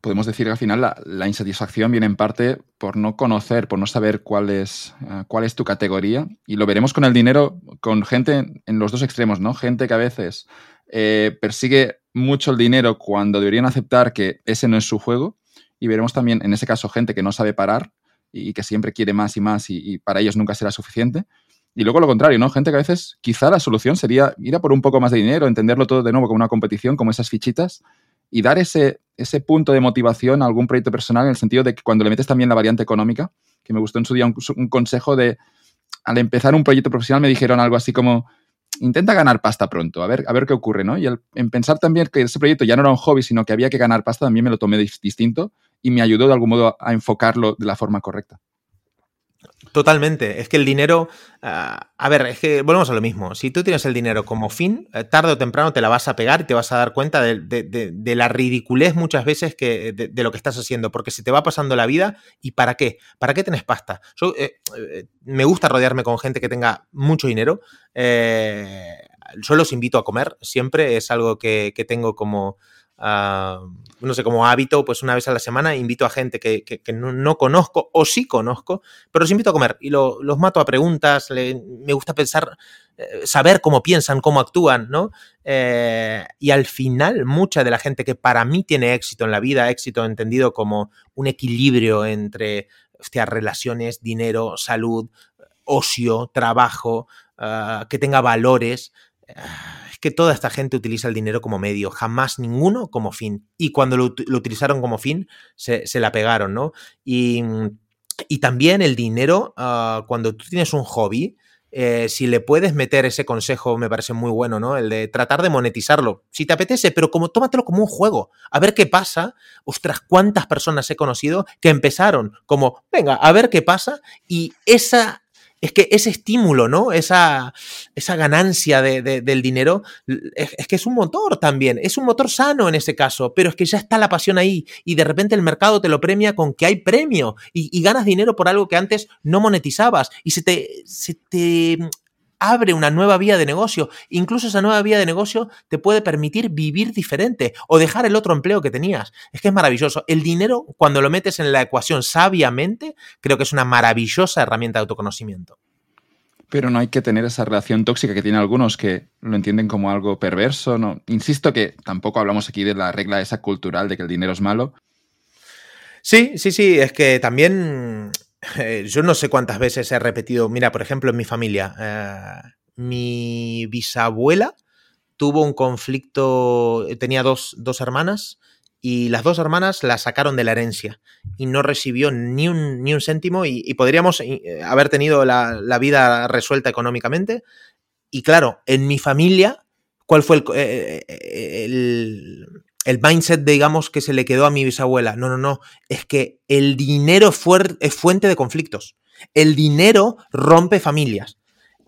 Podemos decir que al final la, insatisfacción viene en parte por no conocer, por no saber cuál es, eh, cuál es tu categoría. Y lo veremos con el dinero, con gente en los dos extremos, ¿no? Gente que a veces eh, persigue mucho el dinero cuando deberían aceptar que ese no es su juego. Y veremos también, en ese caso, gente que no sabe parar y que siempre quiere más y más y para ellos nunca será suficiente. Y luego lo contrario, ¿no? Gente que a veces quizá la solución sería ir a por un poco más de dinero, entenderlo todo de nuevo como una competición, como esas fichitas, y dar ese, ese punto de motivación a algún proyecto personal en el sentido de que cuando le metes también la variante económica, que me gustó en su día un, consejo de, al empezar un proyecto profesional me dijeron algo así como, intenta ganar pasta pronto, a ver, a ver qué ocurre, ¿no? Y en pensar también que ese proyecto ya no era un hobby, sino que había que ganar pasta, también me lo tomé distinto y me ayudó de algún modo a enfocarlo de la forma correcta. Totalmente. Es que el dinero. Ah, a ver, es que volvemos a lo mismo. Si tú tienes el dinero como fin, eh, tarde o temprano te la vas a pegar y te vas a dar cuenta de, la ridiculez muchas veces que, de, lo que estás haciendo. Porque se te va pasando la vida. ¿Y para qué? ¿Para qué tienes pasta? Eh, eh, me gusta rodearme con gente que tenga mucho dinero. yo los invito a comer. Siempre es algo que tengo como no sé, como hábito, pues una vez a la semana invito a gente que, no, conozco o sí conozco, pero los invito a comer y los mato a preguntas, me gusta pensar, eh, saber cómo piensan, cómo actúan, ¿no? Eh, y al final, mucha de la gente que para mí tiene éxito en la vida, éxito entendido como un equilibrio entre relaciones, dinero, salud, ocio, trabajo, ah, que tenga valores, es que toda esta gente utiliza el dinero como medio, jamás ninguno como fin. Y cuando lo, utilizaron como fin, se, la pegaron, ¿no? Y, también el dinero, ah, cuando tú tienes un hobby, eh, si le puedes meter ese consejo, me parece muy bueno, ¿no? El de tratar de monetizarlo. Si te apetece, pero como tómatelo como un juego. A ver qué pasa. Ostras, cuántas personas he conocido que empezaron como, venga, a ver qué pasa. Y esa es que ese estímulo, ¿no? Esa, esa ganancia del dinero, es, que es un motor también, es un motor sano en ese caso, pero es que ya está la pasión ahí y de repente el mercado te lo premia con que hay premio y, y ganas dinero por algo que antes no monetizabas y se te, se te abre una nueva vía de negocio. Incluso esa nueva vía de negocio te puede permitir vivir diferente o dejar el otro empleo que tenías. Es que es maravilloso. El dinero, cuando lo metes en la ecuación sabiamente, creo que es una maravillosa herramienta de autoconocimiento. Pero no hay que tener esa relación tóxica que tienen algunos que lo entienden como algo perverso. No. Insisto que tampoco hablamos aquí de la regla esa cultural de que el dinero es malo. Sí, sí, sí, es que también eh, yo no sé cuántas veces he repetido, mira, por ejemplo, en mi familia, eh, mi bisabuela tuvo un conflicto, tenía dos, hermanas y las dos hermanas la sacaron de la herencia y no recibió ni un, ni un céntimo y, podríamos eh, haber tenido la, vida resuelta económicamente. Y claro, en mi familia, ¿cuál fue el mindset, digamos, que se le quedó a mi bisabuela. No, no, no. Es que el dinero es fuente de conflictos. El dinero rompe familias.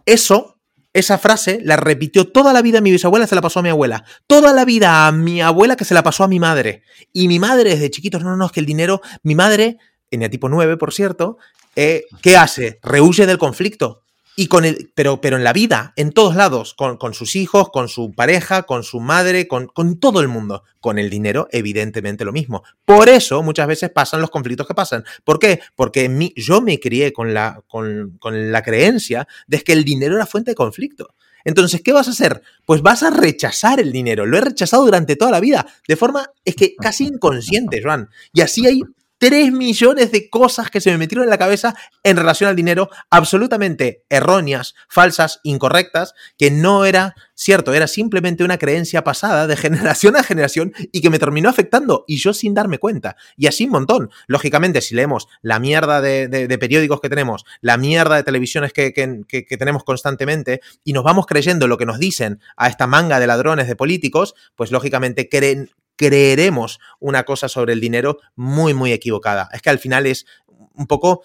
Eso, esa frase, la repitió toda la vida mi bisabuela, se la pasó a mi abuela. Toda la vida a mi abuela que se la pasó a mi madre. Y mi madre desde chiquitos, no, no, es que el dinero, mi madre, en tipo 9, por cierto, eh, ¿qué hace? Rehuye del conflicto. Y con el, pero, pero en la vida, en todos lados, con, sus hijos, con su pareja, con su madre, con, con, todo el mundo. Con el dinero, evidentemente lo mismo. Por eso muchas veces pasan los conflictos que pasan. ¿Por qué? Porque yo me crié con la, con, con la creencia de que el dinero era fuente de conflicto. Entonces, ¿qué vas a hacer? Pues vas a rechazar el dinero. Lo he rechazado durante toda la vida, de forma, es que casi inconsciente, Joan. Y así hay 3 millones de cosas que se me metieron en la cabeza en relación al dinero, absolutamente erróneas, falsas, incorrectas, que no era cierto, era simplemente una creencia pasada de <laughs> generación a generación y que me terminó afectando y yo sin darme cuenta. Y así un montón. Lógicamente, si leemos la mierda de, periódicos que tenemos, la mierda de televisiones que, que tenemos constantemente y nos vamos creyendo lo que nos dicen a esta manga de ladrones de políticos, pues lógicamente creen, creeremos una cosa sobre el dinero muy, muy equivocada. Es que al final es un poco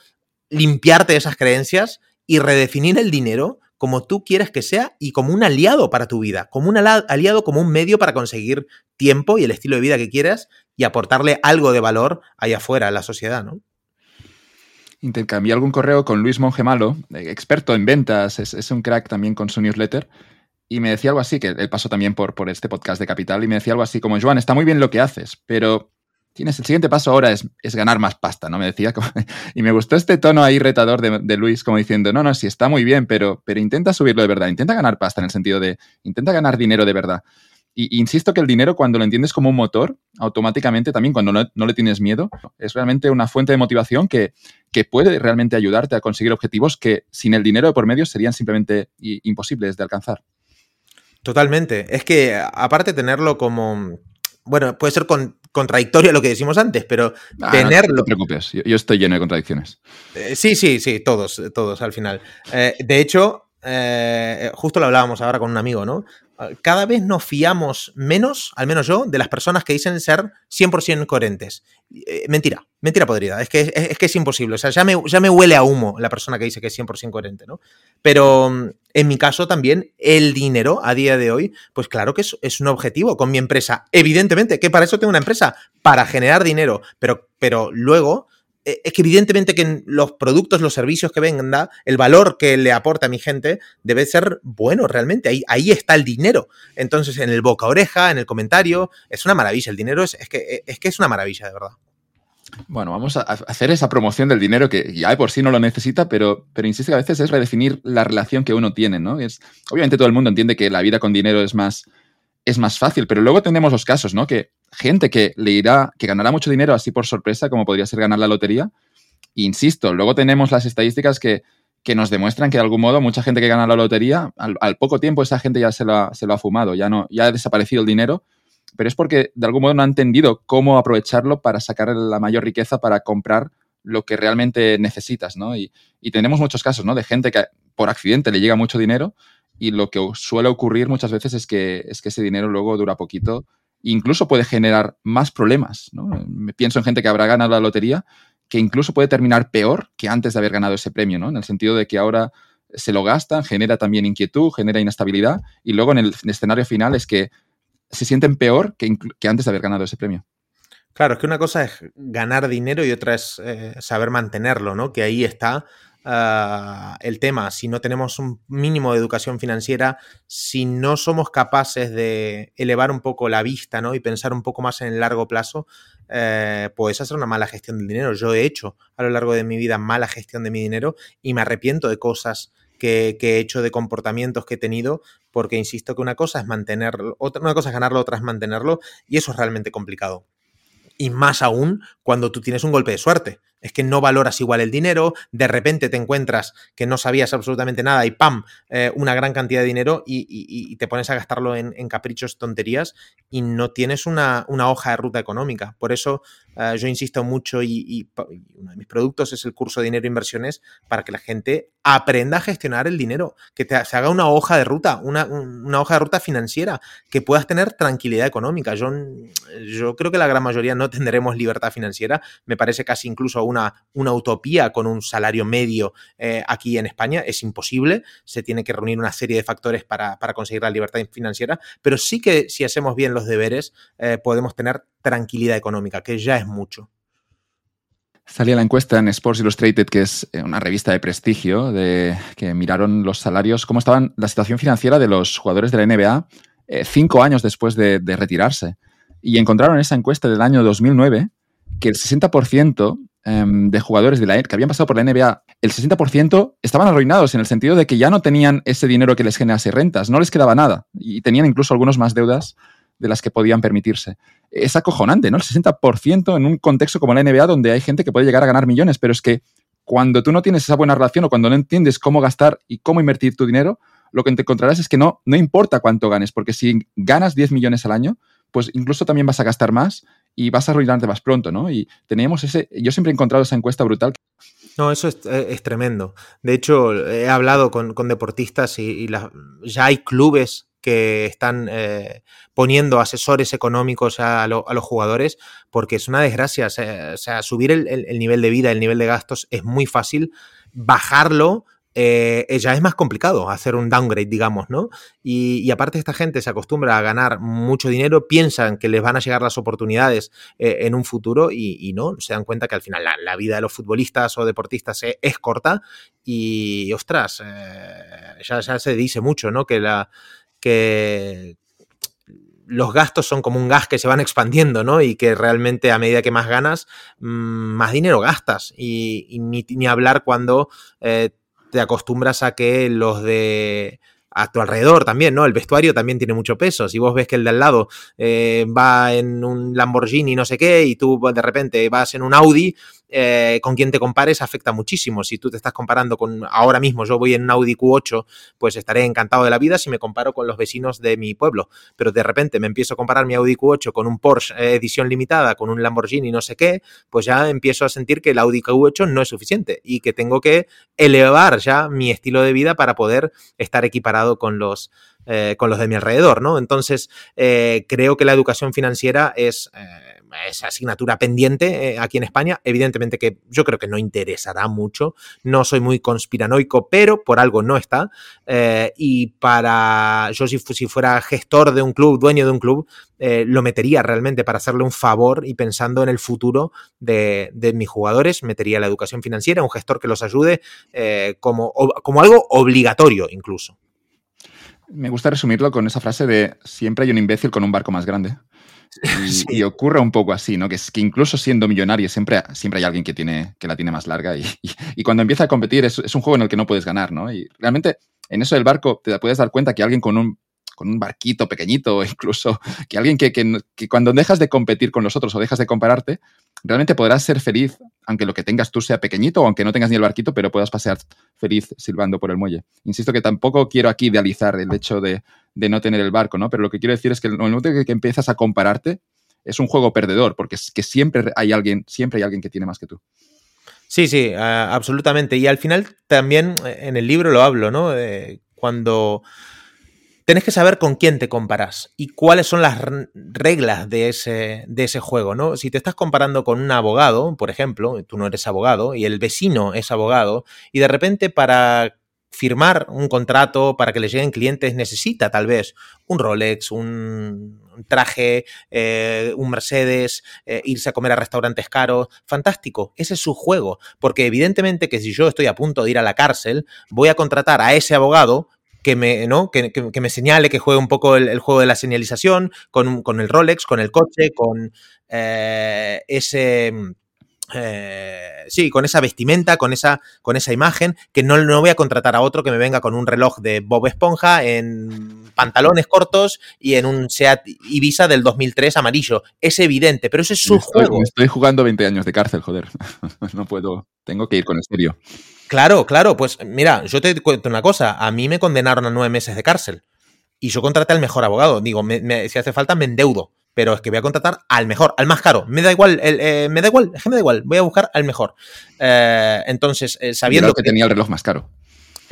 limpiarte esas creencias y redefinir el dinero como tú quieres que sea y como un aliado para tu vida, como un aliado, como un medio para conseguir tiempo y el estilo de vida que quieras y aportarle algo de valor allá afuera a la sociedad, ¿no? Intercambié algún correo con Luis Mongemalo, experto en ventas, es, es un crack también con su newsletter, y me decía algo así, que él pasó también por, por este podcast de Capital, y me decía algo así como, Joan, está muy bien lo que haces, pero tienes el siguiente paso ahora es, ganar más pasta, ¿no? Me decía, <laughs> y me gustó este tono ahí retador de, Luis, como diciendo, no, no, sí está muy bien, pero, pero intenta subirlo de verdad, intenta ganar pasta en el sentido de, intenta ganar dinero de verdad. Y insisto que el dinero, cuando lo entiendes como un motor, automáticamente también, cuando no, no le tienes miedo, es realmente una fuente de motivación que, que, puede realmente ayudarte a conseguir objetivos que sin el dinero de por medio serían simplemente imposibles de alcanzar. Totalmente. Es que aparte tenerlo como... Bueno, puede ser contradictorio a lo que decimos antes, pero ah, tenerlo... No te preocupes, yo, estoy lleno de contradicciones. Eh, sí, sí, sí, todos, todos al final. Eh, de hecho, eh, justo lo hablábamos ahora con un amigo, ¿no? cada vez nos fiamos menos, al menos yo, de las personas que dicen ser 100% coherentes. Eh, mentira, mentira podrida. Es que es, que es imposible. O sea, ya me, ya me, huele a humo la persona que dice que es 100% coherente, ¿no? Pero mm, en mi caso también, el dinero a día de hoy, pues claro que es, es un objetivo con mi empresa. Evidentemente, que para eso tengo una empresa, para generar dinero. Pero, pero luego eh, es que evidentemente que los productos, los servicios que venda, el valor que le aporta a mi gente debe ser bueno realmente. Ahí, ahí está el dinero. Entonces, en el boca oreja, en el comentario, es una maravilla. El dinero es, es, que, es que es una maravilla, de verdad. Bueno, vamos a hacer esa promoción del dinero que ya de por sí no lo necesita, pero, pero insisto que a veces es redefinir la relación que uno tiene, ¿no? Es, obviamente todo el mundo entiende que la vida con dinero es más, es más fácil, pero luego tenemos los casos, ¿no? Que gente que le irá, que ganará mucho dinero así por sorpresa, como podría ser ganar la lotería. insisto, luego tenemos las estadísticas que, que, nos demuestran que de algún modo mucha gente que gana la lotería, al, poco tiempo esa gente ya se lo, ha, se lo, ha, fumado, ya, no, ya ha desaparecido el dinero, pero es porque de algún modo no ha entendido cómo aprovecharlo para sacar la mayor riqueza para comprar lo que realmente necesitas, ¿no? Y, y tenemos muchos casos, ¿no? De gente que por accidente le llega mucho dinero y lo que suele ocurrir muchas veces es que, es que ese dinero luego dura poquito incluso puede generar más problemas. ¿no? Pienso en gente que habrá ganado la lotería que incluso puede terminar peor que antes de haber ganado ese premio, ¿no? En el sentido de que ahora se lo gastan, genera también inquietud, genera inestabilidad y luego en el, escenario final es que se sienten peor que, antes de haber ganado ese premio. Claro, es que una cosa es ganar dinero y otra es eh, saber mantenerlo, ¿no? Que ahí está Ah, el tema, si no tenemos un mínimo de educación financiera, si no somos capaces de elevar un poco la vista ¿no? y pensar un poco más en el largo plazo, eh, puedes hacer una mala gestión del dinero. Yo he hecho a lo largo de mi vida mala gestión de mi dinero y me arrepiento de cosas que, he hecho, de comportamientos que he tenido, porque insisto que una cosa es mantenerlo, otra, una cosa es ganarlo, otra es mantenerlo, y eso es realmente complicado. Y más aún cuando tú tienes un golpe de suerte es que no valoras igual el dinero, de repente te encuentras que no sabías absolutamente nada y ¡pam! Eh, una gran cantidad de dinero y, te pones a gastarlo en, caprichos, tonterías y no tienes una, hoja de ruta económica. Por eso eh, yo insisto mucho y, uno de mis productos es el curso de dinero e inversiones para que la gente aprenda a gestionar el dinero, que se haga una hoja de ruta, una, hoja de ruta financiera, que puedas tener tranquilidad económica. Yo, yo creo que la gran mayoría no tendremos libertad financiera, me parece casi incluso una utopía con un salario medio eh, aquí en España. Es imposible, se tiene que reunir una serie de factores para, conseguir la libertad financiera, pero sí que si hacemos bien los deberes eh, podemos tener tranquilidad económica, que ya es mucho. Salía la encuesta en Sports Illustrated, que es eh, una revista de prestigio, de que miraron los salarios, cómo estaban la situación financiera de los jugadores de la NBA cinco años después de, de, retirarse. Y encontraron en esa encuesta del año 2009 que el 60% Em, de jugadores de la, que habían pasado por la NBA, el 60% estaban arruinados en el sentido de que ya no tenían ese dinero que les generase rentas, no les quedaba nada y tenían incluso algunos más deudas de las que podían permitirse. Es acojonante, ¿no? El 60% en un contexto como la NBA donde hay gente que puede llegar a ganar millones, pero es que cuando tú no tienes esa buena relación o cuando no entiendes cómo gastar y cómo invertir tu dinero, lo que te encontrarás es que no, no importa cuánto ganes, porque si ganas 10 millones al año, pues incluso también vas a gastar más y vas a arruinarte más pronto, ¿no? Y teníamos ese, yo siempre he encontrado esa encuesta brutal. No, eso es, es tremendo. De hecho, he hablado con, con deportistas y, ya hay clubes que están eh, poniendo asesores económicos a, a, los jugadores, porque es una desgracia. O sea, subir el, el, nivel de vida, el nivel de gastos es muy fácil. Bajarlo eh, ya es más complicado hacer un downgrade, digamos, ¿no? Y, aparte esta gente se acostumbra a ganar mucho dinero, piensan que les van a llegar las oportunidades eh, en un futuro y, no, se dan cuenta que al final la, vida de los futbolistas o deportistas es, es corta y, ostras, eh, ya, se dice mucho, ¿no? Que la... Que, los gastos son como un gas que se van expandiendo, ¿no? Y que realmente a medida que más ganas, mmm, más dinero gastas. Y, ni, hablar cuando eh, te acostumbras a que los de a tu alrededor también, ¿no? El vestuario también tiene mucho peso. Si vos ves que el de al lado eh, va en un Lamborghini no sé qué y tú de repente vas en un Audi, eh, con quien te compares afecta muchísimo. Si tú te estás comparando con ahora mismo, yo voy en un Audi Q8, pues estaré encantado de la vida si me comparo con los vecinos de mi pueblo. Pero de repente me empiezo a comparar mi Audi Q8 con un Porsche eh, edición limitada, con un Lamborghini no sé qué, pues ya empiezo a sentir que el Audi Q8 no es suficiente y que tengo que elevar ya mi estilo de vida para poder estar equiparado con los, eh, con los de mi alrededor, ¿no? Entonces, eh, creo que la educación financiera es, eh, esa asignatura pendiente eh, aquí en España. Evidentemente que yo creo que no interesará mucho. No soy muy conspiranoico, pero por algo no está. Y para yo, si, si, fuera gestor de un club, dueño de un club, lo metería realmente para hacerle un favor y pensando en el futuro de, de mis jugadores, metería la educación financiera, un gestor que los ayude como, como algo obligatorio incluso. Me gusta resumirlo con esa frase de siempre hay un imbécil con un barco más grande. <laughs> Y, sí. y, ocurre un poco así, ¿no? Que, es, que incluso siendo millonario siempre, siempre hay alguien que, tiene, que la tiene más larga y, y, y cuando empieza a competir es, es, un juego en el que no puedes ganar, ¿no? Y realmente en eso del barco te puedes dar cuenta que alguien con un, con un barquito pequeñito, <laughs> incluso que alguien que, que, que, cuando dejas de competir con los otros o dejas de compararte, realmente podrás ser feliz, aunque lo que tengas tú sea pequeñito o aunque no tengas ni el barquito, pero puedas pasear feliz silbando por el muelle. Insisto que tampoco quiero aquí idealizar el hecho de, de no tener el barco, ¿no? Pero lo que quiero decir es que el momento que, que empiezas a compararte, es un juego perdedor, porque es que siempre hay alguien, siempre hay alguien que tiene más que tú. Sí, sí, absolutamente. Y al final también eh, en el libro lo hablo, ¿no? Eh, cuando tenés que saber con quién te comparas y cuáles son las reglas de ese, de ese juego, ¿no? Si te estás comparando con un abogado, por ejemplo, tú no eres abogado y el vecino es abogado, y de repente para firmar un contrato para que le lleguen clientes necesita tal vez un Rolex, un, traje, eh, un Mercedes, eh, irse a comer a restaurantes caros. Fantástico, ese es su juego. Porque evidentemente que si yo estoy a punto de ir a la cárcel, voy a contratar a ese abogado que me, ¿no? que, que, me señale, que juegue un poco el, juego de la señalización, con, con, el Rolex, con el coche, con eh, ese eh, sí, con esa vestimenta, con esa, con esa imagen, que no, no, voy a contratar a otro que me venga con un reloj de Bob Esponja en pantalones cortos y en un Seat Ibiza del 2003 amarillo. Es evidente, pero ese es su estoy, juego. Estoy jugando 20 años de cárcel, joder. <laughs> no puedo, tengo que ir con el serio. Claro, claro, pues mira, yo te cuento una cosa, a mí me condenaron a nueve meses de cárcel y yo contraté al mejor abogado. Digo, me, me, si hace falta me endeudo pero es que voy a contratar al mejor, al más caro. Me da igual, el, eh, me da igual, es que me da igual, voy a buscar al mejor. Eh, entonces, eh, sabiendo que, que, tenía el reloj más caro.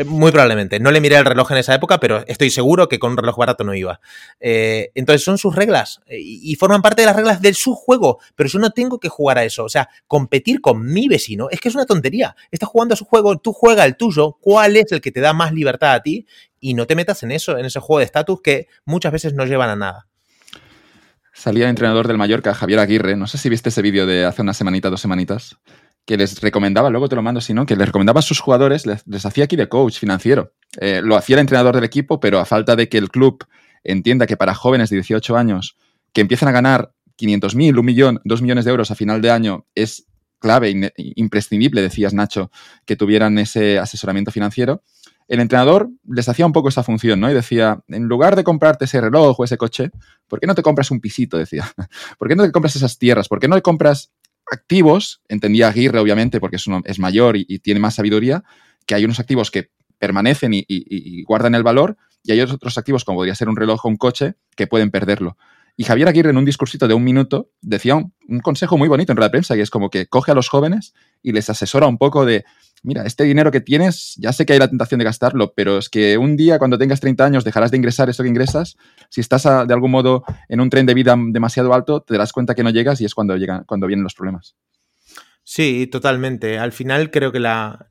Muy probablemente. No le miré el reloj en esa época, pero estoy seguro que con un reloj barato no iba. Eh, entonces son sus reglas y, y, forman parte de las reglas de su juego, pero yo no tengo que jugar a eso. O sea, competir con mi vecino es que es una tontería. Estás jugando a su juego, tú juega el tuyo, cuál es el que te da más libertad a ti y no te metas en eso, en ese juego de estatus que muchas veces no llevan a nada salía el entrenador del Mallorca, Javier Aguirre, no sé si viste ese vídeo de hace una semanita, dos semanitas, que les recomendaba, luego te lo mando si no, que les recomendaba a sus jugadores, les, hacía aquí de coach financiero. Eh, lo hacía el entrenador del equipo, pero a falta de que el club entienda que para jóvenes de 18 años que empiezan a ganar 500.000, un millón, dos millones de euros a final de año es clave, imprescindible, decías Nacho, que tuvieran ese asesoramiento financiero. El entrenador les hacía un poco esa función, ¿no? Y decía, en lugar de comprarte ese reloj o ese coche, ¿por qué no te compras un pisito? Decía. <laughs> ¿Por qué no te compras esas tierras? ¿Por qué no te compras activos? Entendía Aguirre, obviamente, porque es, mayor y, tiene más sabiduría, que hay unos activos que permanecen y, guardan el valor, y hay otros activos, como podría ser un reloj o un coche, que pueden perderlo. Y Javier Aguirre, en un discursito de un minuto, decía un, consejo muy bonito en la prensa, que es como que coge a los jóvenes y les asesora un poco de, mira, este dinero que tienes, ya sé que hay la tentación de gastarlo, pero es que un día cuando tengas 30 años dejarás de ingresar eso que ingresas. Si estás de algún modo en un tren de vida demasiado alto, te darás cuenta que no llegas y es cuando, llegan, cuando vienen los problemas. Sí, totalmente. Al final creo que la,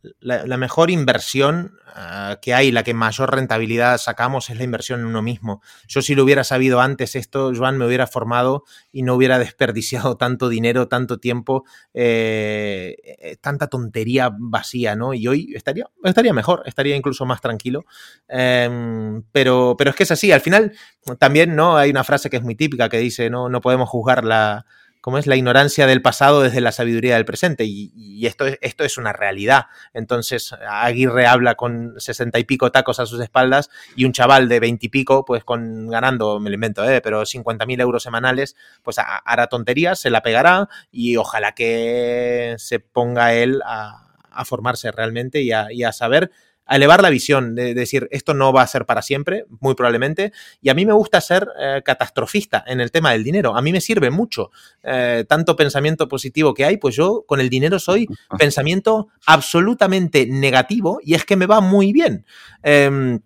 mejor inversión ah, que hay, la que mayor rentabilidad sacamos es la inversión en uno mismo. Yo si lo hubiera sabido antes esto, Joan me hubiera formado y no hubiera <laughs> desperdiciado tanto dinero, tanto tiempo, eh, eh, tanta tontería vacía, ¿no? Y hoy estaría, estaría mejor, estaría incluso más tranquilo. Em, pero, pero es que es así. Al final también, ¿no? Hay una frase que es muy típica que dice, no, no podemos juzgar la ¿cómo es? La ignorancia del pasado desde la sabiduría del presente. Y, esto, es, esto es una realidad. Entonces, Aguirre habla con sesenta y pico tacos a sus espaldas y un chaval de veintipico, pues con ganando, me lo invento, ¿eh? pero 50 mil euros semanales, pues hará tonterías, se la pegará y ojalá que se ponga él a, formarse realmente y a saber elevar la visión, de decir, esto no va a ser para siempre, muy probablemente, y a mí me gusta ser eh, catastrofista en el tema del dinero, a mí me sirve mucho eh, tanto pensamiento positivo que hay, pues yo con el dinero soy <laughs> pensamiento absolutamente negativo y es que me va muy bien. Em,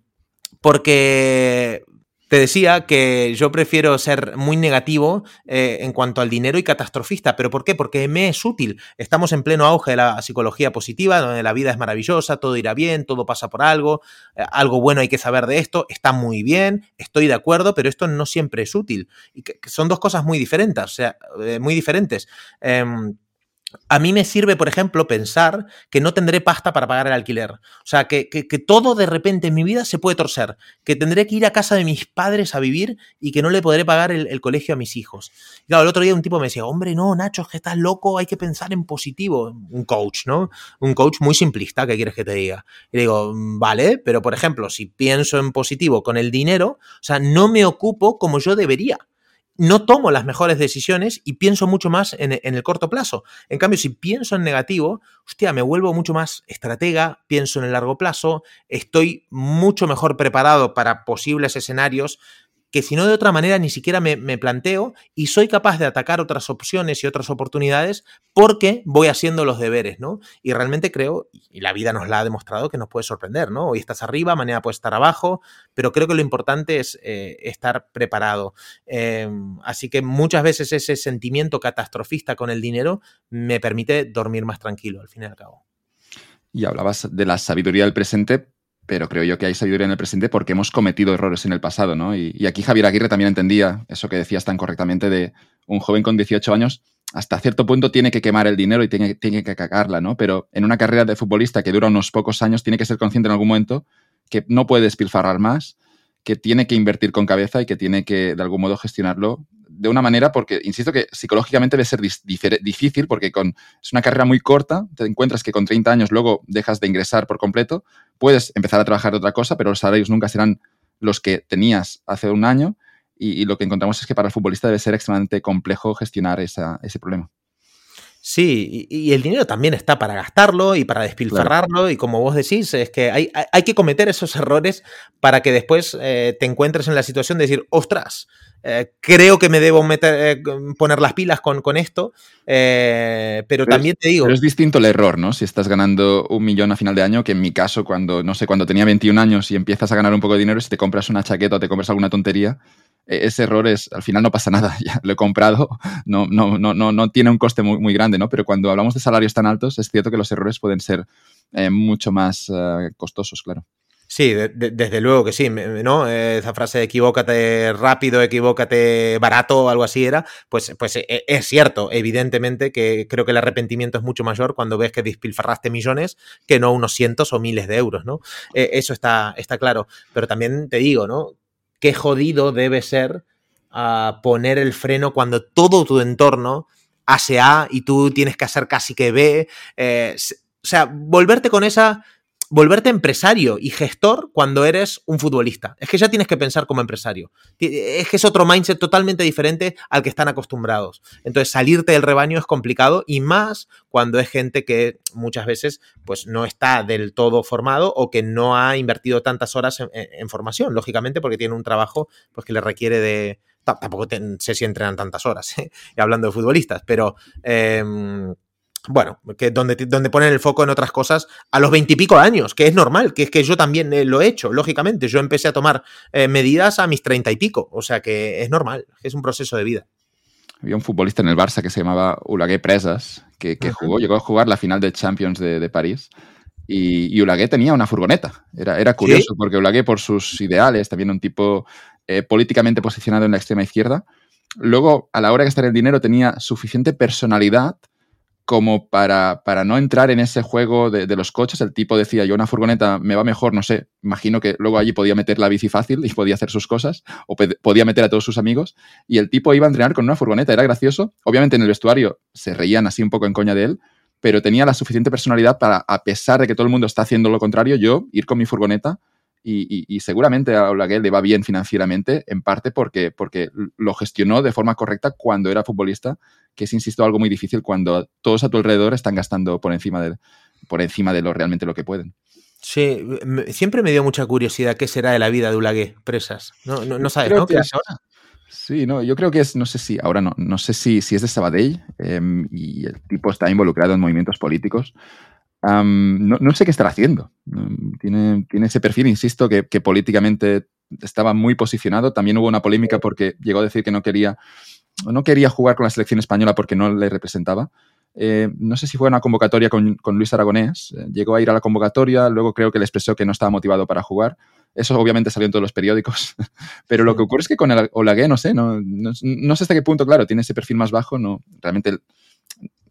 porque te decía que yo prefiero ser muy negativo eh, en cuanto al dinero y catastrofista. ¿Pero por qué? Porque me es útil. Estamos en pleno auge de la psicología positiva, donde la vida es maravillosa, todo irá bien, todo pasa por algo, eh, algo bueno hay que saber de esto, está muy bien, estoy de acuerdo, pero esto no siempre es útil. Y son dos cosas muy diferentes, o sea, eh, muy diferentes. A mí me sirve, por ejemplo, pensar que no tendré pasta para pagar el alquiler. O sea, que, todo de repente en mi vida se puede torcer. Que tendré que ir a casa de mis padres a vivir y que no le podré pagar el, colegio a mis hijos. Y claro, el otro día un tipo me decía, hombre, no, Nacho, es que estás loco, hay que pensar en positivo. Un coach, ¿no? Un coach muy simplista, ¿qué quieres que te diga? Y digo, mm, vale, pero por ejemplo, si pienso en positivo con el dinero, o sea, no me ocupo como yo debería no tomo las mejores decisiones y pienso mucho más en, el corto plazo. En cambio, si pienso en negativo, hostia, me vuelvo mucho más estratega, pienso en el largo plazo, estoy mucho mejor preparado para posibles escenarios que si no de otra manera ni siquiera me, planteo y soy capaz de atacar otras opciones y otras oportunidades porque voy haciendo los deberes, ¿no? Y realmente creo, y la vida nos la ha demostrado, que nos puede sorprender, ¿no? Hoy estás arriba, mañana puedes estar abajo, pero creo que lo importante es eh, estar preparado. Em, así que muchas veces ese sentimiento catastrofista con el dinero me permite dormir más tranquilo, al fin y al cabo. Y hablabas de la sabiduría del presente, pero creo yo que hay sabiduría en el presente porque hemos cometido errores en el pasado, ¿no? Y, aquí Javier Aguirre también entendía eso que decías tan correctamente de un joven con 18 años hasta cierto punto tiene que quemar el dinero y tiene, tiene que cagarla, ¿no? Pero en una carrera de futbolista que dura unos pocos años tiene que ser consciente en algún momento que no puede despilfarrar más, que tiene que invertir con cabeza y que tiene que de algún modo gestionarlo de una manera, porque insisto que psicológicamente debe ser difícil, porque con, es una carrera muy corta, te encuentras que con 30 años luego dejas de ingresar por completo, puedes empezar a trabajar de otra cosa, pero los salarios nunca serán los que tenías hace un año, y, lo que encontramos es que para el futbolista debe ser extremadamente complejo gestionar ese problema. Sí, y, el dinero también está para gastarlo y para despilfarrarlo, y como vos decís, es que hay, hay, que cometer esos errores para que después eh, te encuentres en la situación de decir, ostras, eh, creo que me debo meter, eh, poner las pilas con, con esto, pero, también te digo... Pero es distinto el error, ¿no? Si estás ganando un millón a final de año, que en mi caso, cuando, no sé, cuando tenía 21 años y empiezas a ganar un poco de dinero, si te compras una chaqueta o te compras alguna tontería, ese error es, al final no pasa nada, <laughs> ya lo he comprado, no, no, no, no, no tiene un coste muy, muy grande, ¿no? Pero cuando hablamos de salarios tan altos, es cierto que los errores pueden ser eh, mucho más eh, costosos, claro. Sí, desde luego que sí, ¿no? Esa frase de equivócate rápido, equivócate barato algo así era, pues, pues e, es cierto, evidentemente que creo que el arrepentimiento es mucho mayor cuando ves que despilfarraste millones que no unos cientos o miles de euros, ¿no? E, eso está, está claro. Pero también te digo, ¿no? Qué jodido debe ser ah, poner el freno cuando todo tu entorno hace A y tú tienes que hacer casi que B. Eh, o sea, volverte con esa volverte empresario y gestor cuando eres un futbolista. Es que ya tienes que pensar como empresario. Es que es otro mindset totalmente diferente al que están acostumbrados. Entonces, salirte del rebaño es complicado y más cuando es gente que muchas veces pues no está del todo formado o que no ha invertido tantas horas en, formación, lógicamente porque tiene un trabajo pues, que le requiere de... Tampoco sé si entrenan tantas horas, <laughs> ¿eh? hablando de futbolistas, pero... Em, bueno, que donde, donde ponen el foco en otras cosas a los veintipico años, que es normal, que es que yo también eh, lo he hecho, lógicamente. Yo empecé a tomar eh, medidas a mis treinta y pico, o sea que es normal, es un proceso de vida. Había un futbolista en el Barça que se llamaba Ulagué Presas, que, jugó, llegó a jugar la final de Champions de, París. Y, y, tenía una furgoneta. Era, era curioso, porque Ulagué, por sus ideales, también un tipo eh, políticamente posicionado en la extrema izquierda, luego, a la hora de gastar el dinero, tenía suficiente personalidad como para, para, no entrar en ese juego de, los coches. El tipo decía, yo una furgoneta me va mejor, no sé, imagino que luego allí podía meter la bici fácil y podía hacer sus cosas, o podía meter a todos sus amigos, y el tipo iba a entrenar con una furgoneta, era gracioso. Obviamente en el vestuario se reían así un poco en coña de él, pero tenía la suficiente personalidad para, a pesar de que todo el mundo está haciendo lo contrario, yo ir con mi furgoneta y, seguramente a Olaguer le va bien financieramente, en parte porque, porque lo gestionó de forma correcta cuando era futbolista, que es, insisto, algo muy difícil cuando todos a tu alrededor están gastando por encima de, por encima de lo realmente lo que pueden. Sí, siempre me dio mucha curiosidad qué será de la vida de Ulagué, presas. No, no, sabes, ¿no? ¿Qué es ahora? Sí, no, yo creo que es, no sé si, ahora no, no sé si, si es de Sabadell em, y el tipo está involucrado en movimientos políticos no, sé qué estará haciendo. Tiene, tiene ese perfil, insisto, que, políticamente estaba muy posicionado. También hubo una polémica porque llegó a decir que no quería, no quería jugar con la selección española porque no le representaba. Eh, no sé si fue una convocatoria con, Luis Aragonés. Eh, llegó a ir a la convocatoria, luego creo que le expresó que no estaba motivado para jugar. Eso obviamente salió en todos los periódicos. <laughs> Pero lo que ocurre es que con el Olagué, no sé, no, no, no, sé hasta qué punto, claro, tiene ese perfil más bajo. No, realmente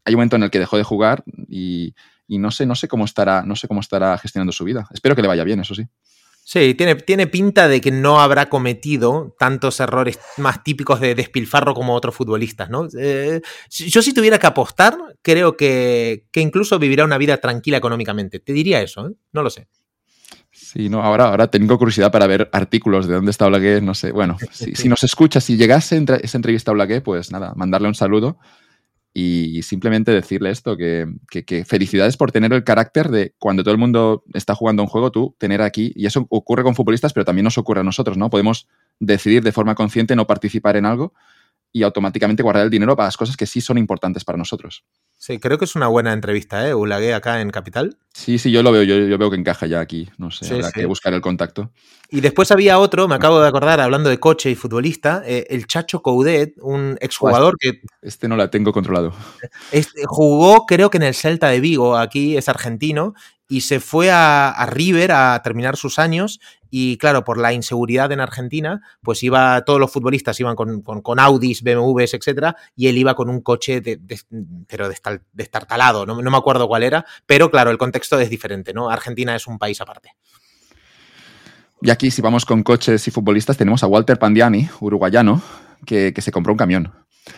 hay un momento en el que dejó de jugar y, y no sé, no sé cómo estará, no sé cómo estará gestionando su vida. Espero que le vaya bien, eso sí. Sí, tiene, tiene pinta de que no habrá cometido tantos errores más típicos de despilfarro como otros futbolistas, ¿no? Eh, yo si tuviera que apostar, creo que, incluso vivirá una vida tranquila económicamente. Te diría eso, ¿eh? No lo sé. Sí, no, ahora, ahora tengo curiosidad para ver artículos de dónde está Olagué, no sé. Bueno, si, <laughs> nos escucha, si llegase esa entrevista a Olagué, pues nada, mandarle un saludo y simplemente decirle esto, que, felicidades por tener el carácter de cuando todo el mundo está jugando un juego, tú tener aquí, y eso ocurre con futbolistas, pero también nos ocurre a nosotros, ¿no? Podemos decidir de forma consciente no participar en algo y automáticamente guardar el dinero para las cosas que sí son importantes para nosotros. Sí, creo que es una buena entrevista, ¿eh? Ulagué acá en Capital. Sí, sí, yo lo veo, yo, veo que encaja ya aquí, no sé, habrá que buscar el contacto. Y después había otro, me acabo de acordar, hablando de coche y futbolista, eh, el Chacho Coudet, un exjugador que... Este no la tengo controlado. Este, jugó, creo que en el Celta de Vigo, aquí es argentino, y se fue a, River a terminar sus años y claro, por la inseguridad en Argentina, pues iba, todos los futbolistas iban con, con, Audis, BMWs, etcétera, y él iba con un coche de, pero destartalado, no, no me acuerdo cuál era, pero claro, el contexto es diferente, ¿no? Argentina es un país aparte. Y aquí, si vamos con coches y futbolistas, tenemos a Walter Pandiani, uruguayano, que, se compró un camión.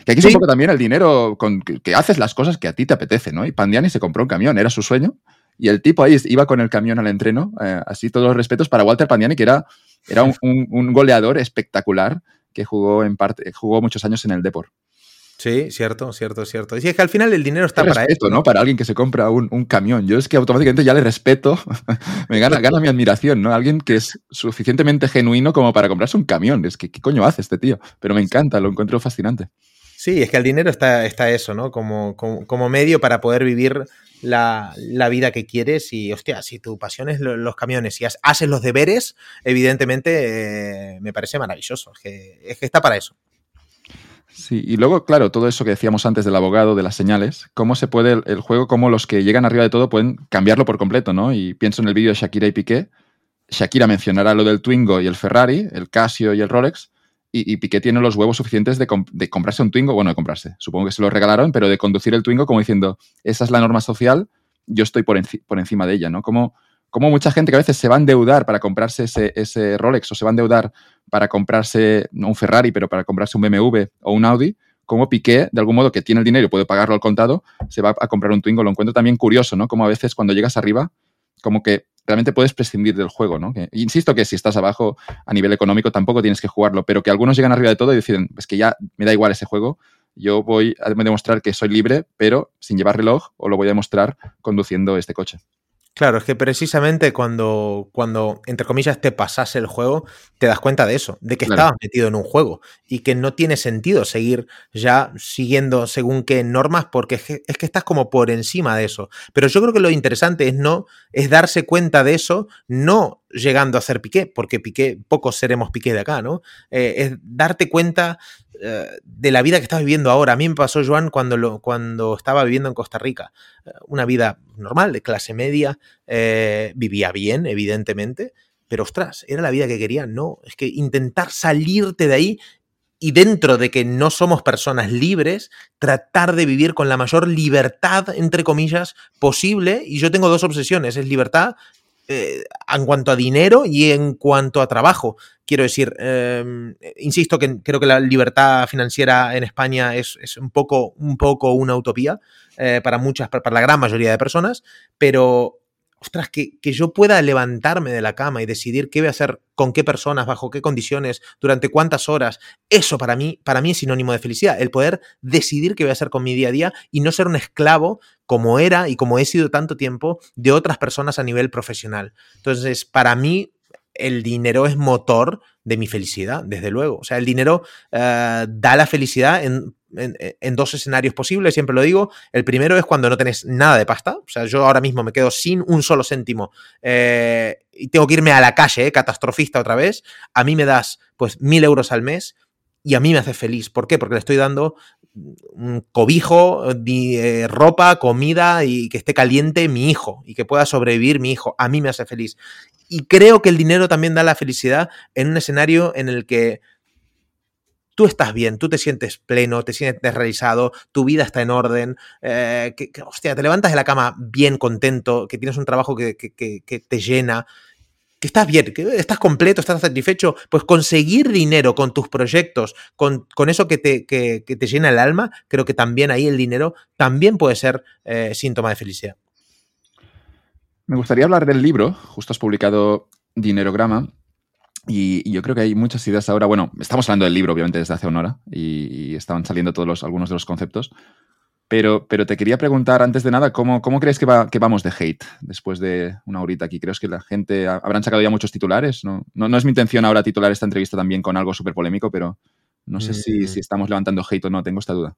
Que aquí es un poco también el dinero con que, haces las cosas que a ti te apetece, ¿no? Y Pandiani se compró un camión, era su sueño. Y el tipo ahí iba con el camión al entreno, eh, así todos los respetos para Walter Pandiani, que era, era un, goleador espectacular que jugó, en parte, jugó muchos años en el Deport. Sí, cierto, cierto, cierto. Y es que al final el dinero está para esto, ¿no? Para alguien que se compra un, camión. Yo es que automáticamente ya le respeto, <laughs> me gana, gana mi admiración, ¿no? Alguien que es suficientemente genuino como para comprarse un camión. Es que, ¿qué coño hace este tío? Pero me encanta, lo encuentro fascinante. Sí, es que el dinero está, está eso, ¿no? Como, como, medio para poder vivir la, vida que quieres y, hostia, si tu pasión es los camiones y haces los deberes, evidentemente eh, me parece maravilloso. Es que, es que está para eso. Sí, y luego, claro, todo eso que decíamos antes del abogado, de las señales, cómo se puede el, juego, cómo los que llegan arriba de todo pueden cambiarlo por completo, ¿no? Y pienso en el vídeo de Shakira y Piqué. Shakira mencionará lo del Twingo y el Ferrari, el Casio y el Rolex, y, Piqué tiene los huevos suficientes de, comprarse un Twingo, bueno, de comprarse, supongo que se lo regalaron, pero de conducir el Twingo como diciendo, esa es la norma social, yo estoy por, por encima de ella, ¿no? Como como mucha gente que a veces se va a endeudar para comprarse ese, Rolex o se va a endeudar para comprarse no un Ferrari, pero para comprarse un BMW o un Audi, como Piqué, de algún modo que tiene el dinero y puede pagarlo al contado, se va a comprar un Twingo. Lo encuentro también curioso, ¿no? Como a veces cuando llegas arriba, como que realmente puedes prescindir del juego, ¿no? Que, insisto que si estás abajo a nivel económico tampoco tienes que jugarlo, pero que algunos llegan arriba de todo y deciden, es que ya me da igual ese juego, yo voy a demostrar que soy libre, pero sin llevar reloj, o lo voy a demostrar conduciendo este coche. Claro, es que precisamente cuando, cuando, entre comillas, te pasase el juego, te das cuenta de eso, de que estabas metido en un juego y que no tiene sentido seguir ya siguiendo según qué normas porque es que, es que, estás como por encima de eso. Pero yo creo que lo interesante es no, es darse cuenta de eso, no llegando a ser Piqué, porque Piqué, pocos seremos Piqué de acá, ¿no? Eh, es darte cuenta eh, de la vida que estás viviendo ahora. A mí me pasó, Joan, cuando, cuando estaba viviendo en Costa Rica. Eh, una vida normal, de clase media, vivía bien, evidentemente, pero ostras, ¿era la vida que quería? No, es que intentar salirte de ahí y dentro de que no somos personas libres, tratar de vivir con la mayor libertad, entre comillas, posible. Y yo tengo dos obsesiones, es libertad eh, en cuanto a dinero y en cuanto a trabajo. Quiero decir, em, insisto que creo que la libertad financiera en España es, un, poco, un poco una utopía eh, para muchas, para la gran mayoría de personas, pero ostras, que, yo pueda levantarme de la cama y decidir qué voy a hacer con qué personas, bajo qué condiciones, durante cuántas horas, eso para mí, para mí es sinónimo de felicidad, el poder decidir qué voy a hacer con mi día a día y no ser un esclavo como era y como he sido tanto tiempo de otras personas a nivel profesional. Entonces, para mí, el dinero es motor de mi felicidad, desde luego. O sea, el dinero eh, da la felicidad en, dos escenarios posibles, siempre lo digo. El primero es cuando no tenés nada de pasta. O sea, yo ahora mismo me quedo sin un solo céntimo eh, y tengo que irme a la calle, eh, catastrofista otra vez. A mí me das pues mil euros al mes y a mí me hace feliz. ¿Por qué? Porque le estoy dando cobijo, ropa, comida y que esté caliente mi hijo y que pueda sobrevivir mi hijo. A mí me hace feliz. Y creo que el dinero también da la felicidad en un escenario en el que tú estás bien, tú te sientes pleno, te sientes realizado, tu vida está en orden, eh, que, hostia, te levantas de la cama bien contento, que tienes un trabajo que, te llena, que estás bien, que estás completo, estás satisfecho, pues conseguir dinero con tus proyectos, con, eso que te, te, llena el alma, creo que también ahí el dinero también puede ser eh, síntoma de felicidad. Me gustaría hablar del libro. Justo has publicado Dinerograma. Y, yo creo que hay muchas ideas ahora. Bueno, estamos hablando del libro, obviamente, desde hace una hora. Y, estaban saliendo todos los, algunos de los conceptos. Pero, pero te quería preguntar, antes de nada, ¿cómo, cómo crees que, va, que vamos de hate después de una horita aquí? ¿Crees que la gente habrán sacado ya muchos titulares? No, no, es mi intención ahora titular esta entrevista también con algo súper polémico, pero no sé si, si, mm. estamos levantando hate o no, tengo esta duda.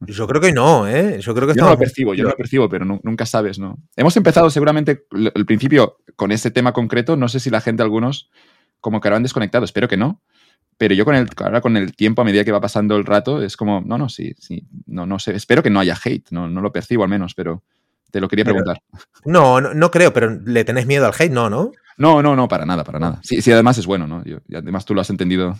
Yo creo que no, ¿eh? Yo creo que yo no lo percibo, yo no lo percibo, pero nunca sabes, ¿no? Hemos empezado seguramente el principio con ese tema concreto. No sé si la gente, algunos, como que han desconectado. Espero que no. Pero yo con el, ahora con el tiempo, a medida que va pasando el rato, es como, no, no, sí, sí, no, no sé. Espero que no haya hate, no, no lo percibo al menos, pero te lo quería preguntar. no, no, no, creo, pero ¿le tenés miedo al hate? No, ¿no? No, no, no, para nada, para nada. Sí, sí además es bueno, ¿no? y además tú lo has entendido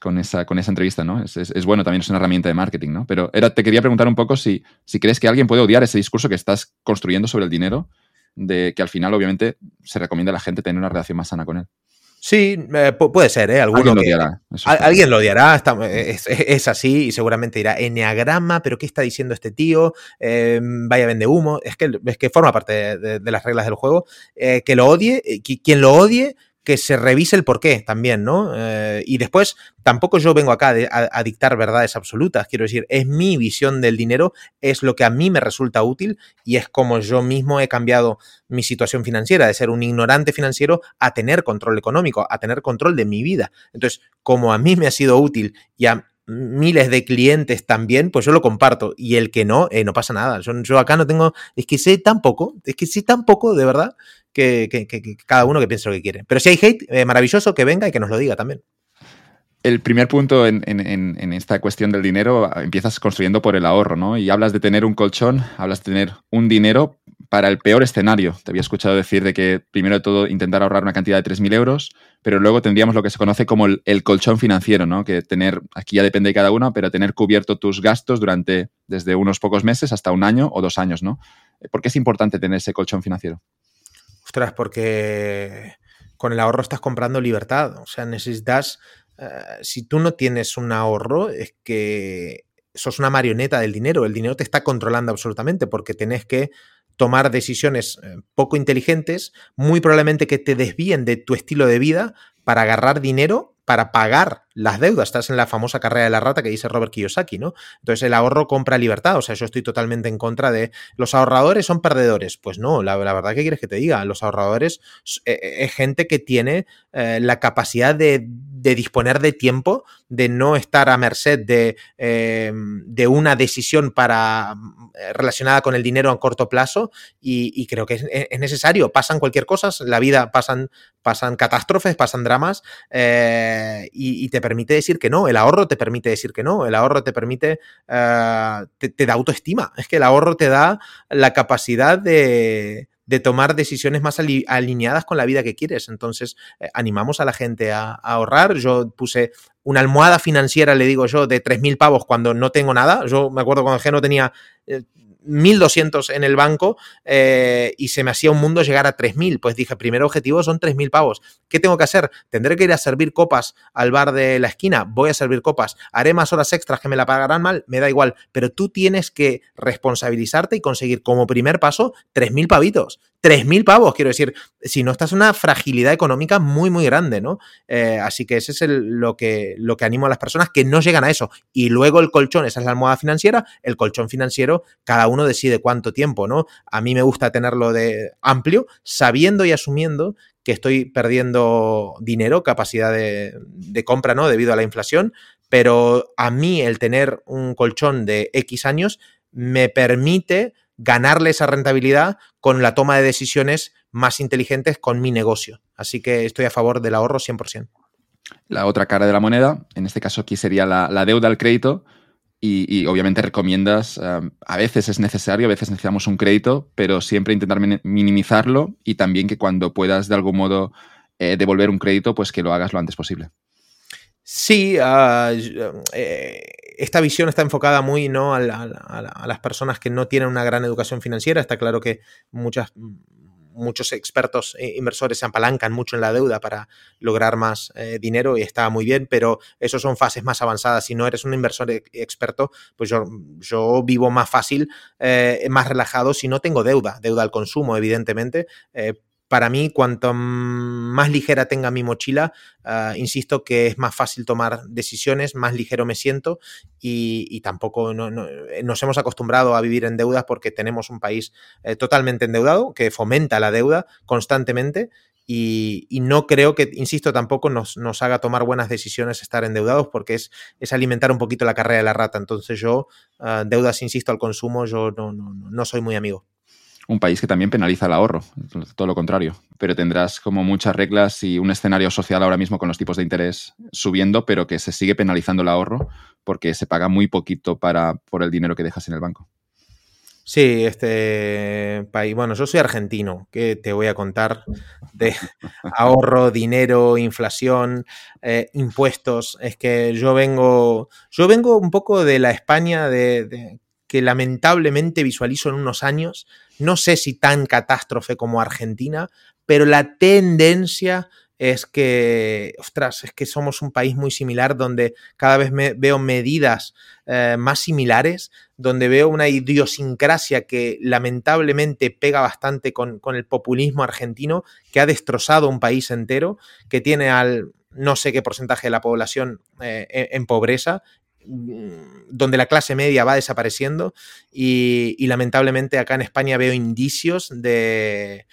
con esa, con esa entrevista, ¿no? Es, bueno, también es una herramienta de marketing, ¿no? Pero era, te quería preguntar un poco si, si crees que alguien puede odiar ese discurso que estás construyendo sobre el dinero, de que al final, obviamente, se recomienda a la gente tener una relación más sana con él. Sí, eh, puede ser, ¿eh? alguien lo odiará. alguien lo odiará, es, así y seguramente dirá, enneagrama, pero ¿qué está diciendo este tío? Eh, vaya vende humo. Es que, es que forma parte de, las reglas del juego. Eh, que lo odie, quien lo odie, que se revise el porqué también, ¿no? Eh, y después, tampoco yo vengo acá a, dictar verdades absolutas, quiero decir, es mi visión del dinero, es lo que a mí me resulta útil y es como yo mismo he cambiado mi situación financiera, de ser un ignorante financiero a tener control económico, a tener control de mi vida. Entonces, como a mí me ha sido útil y a miles de clientes también, pues yo lo comparto. Y el que no, eh, no pasa nada. Yo, yo, acá no tengo, es que sé tan poco, es que sé tan poco, de verdad, que, cada uno que piense lo que quiere. Pero si hay hate, eh, maravilloso que venga y que nos lo diga también. El primer punto en, esta cuestión del dinero empiezas construyendo por el ahorro, ¿no? Y hablas de tener un colchón, hablas de tener un dinero para el peor escenario. Te había escuchado decir de que primero de todo intentar ahorrar una cantidad de 3.000 euros, pero luego tendríamos lo que se conoce como el, el, colchón financiero, ¿no? Que tener, aquí ya depende de cada uno, pero tener cubierto tus gastos durante desde unos pocos meses hasta un año o dos años, ¿no? ¿Por qué es importante tener ese colchón financiero? Porque con el ahorro estás comprando libertad. O sea, necesitas. Eh, si tú no tienes un ahorro, es que sos una marioneta del dinero. El dinero te está controlando absolutamente porque tenés que tomar decisiones eh, poco inteligentes, muy probablemente que te desvíen de tu estilo de vida para agarrar dinero para pagar las deudas. Estás en la famosa carrera de la rata que dice Robert Kiyosaki, ¿no? Entonces el ahorro compra libertad. O sea, yo estoy totalmente en contra de los ahorradores son perdedores. Pues no, la, verdad que quieres que te diga, los ahorradores eh, eh, es gente que tiene eh, la capacidad de, disponer de tiempo, de no estar a merced de, de una decisión para relacionada con el dinero a corto plazo y, creo que es, necesario. Pasan cualquier cosa, la vida pasan, pasan catástrofes, pasan dramas y, y te permite decir que no, el ahorro te permite decir que no, el ahorro te permite, eh, te, da autoestima, es que el ahorro te da la capacidad de, tomar decisiones más alineadas con la vida que quieres. Entonces, eh, animamos a la gente a, ahorrar. Yo puse una almohada financiera, le digo yo, de 3.000 pavos cuando no tengo nada. Yo me acuerdo cuando no tenía eh, 1.200 en el banco eh, y se me hacía un mundo llegar a 3.000. Pues dije, primer objetivo son 3.000 pavos. ¿Qué tengo que hacer? ¿Tendré que ir a servir copas al bar de la esquina? Voy a servir copas. ¿Haré más horas extras que me la pagarán mal? Me da igual. Pero tú tienes que responsabilizarte y conseguir como primer paso 3.000 pavitos. 3.000 pavos, quiero decir, si no estás una fragilidad económica muy, muy grande, ¿no? Eh, así que ese es lo, que, lo que animo a las personas que no llegan a eso. Y luego el colchón, esa es la almohada financiera, el colchón financiero, cada uno decide cuánto tiempo, ¿no? A mí me gusta tenerlo de amplio, sabiendo y asumiendo que estoy perdiendo dinero, capacidad de, de compra, ¿no? Debido a la inflación, pero a mí el tener un colchón de X años me permite ganarle esa rentabilidad con la toma de decisiones más inteligentes con mi negocio. Así que estoy a favor del ahorro 100%. La otra cara de la moneda, en este caso aquí sería la, deuda al crédito, y, obviamente recomiendas, eh, a veces es necesario, a veces necesitamos un crédito, pero siempre intentar minimizarlo y también que cuando puedas de algún modo eh, devolver un crédito, pues que lo hagas lo antes posible. Sí, uh, esta visión está enfocada muy ¿no? a, las personas que no tienen una gran educación financiera. Está claro que muchas, muchos expertos e inversores se apalancan mucho en la deuda para lograr más eh, dinero y está muy bien, pero eso son fases más avanzadas. Si no eres un inversor experto, pues yo, yo vivo más fácil, eh, más relajado si no tengo deuda, deuda al consumo, evidentemente. Para mí, cuanto más ligera tenga mi mochila, ah, insisto que es más fácil tomar decisiones, más ligero me siento y, tampoco eh, nos hemos acostumbrado a vivir en deudas porque tenemos un país eh, totalmente endeudado que fomenta la deuda constantemente y, no creo que, insisto, tampoco nos, haga tomar buenas decisiones estar endeudados porque es, alimentar un poquito la carrera de la rata. Entonces yo, ah, deudas, insisto, al consumo, yo no, no soy muy amigo un país que también penaliza el ahorro, todo lo contrario. Pero tendrás como muchas reglas y un escenario social ahora mismo con los tipos de interés subiendo, pero que se sigue penalizando el ahorro porque se paga muy poquito para, por el dinero que dejas en el banco. Sí, este país. Bueno, yo soy argentino, ¿qué te voy a contar de <laughs> ahorro, dinero, inflación, eh, impuestos? Es que yo vengo, yo vengo un poco de la España de, que lamentablemente visualizo en unos años no sé si tan catástrofe como Argentina, pero la tendencia es que, ostras, es que somos un país muy similar donde cada vez veo medidas eh, más similares, donde veo una idiosincrasia que lamentablemente pega bastante con, el populismo argentino, que ha destrozado un país entero, que tiene al no sé qué porcentaje de la población eh, en pobreza donde la clase media va desapareciendo y, lamentablemente acá en España veo indicios de,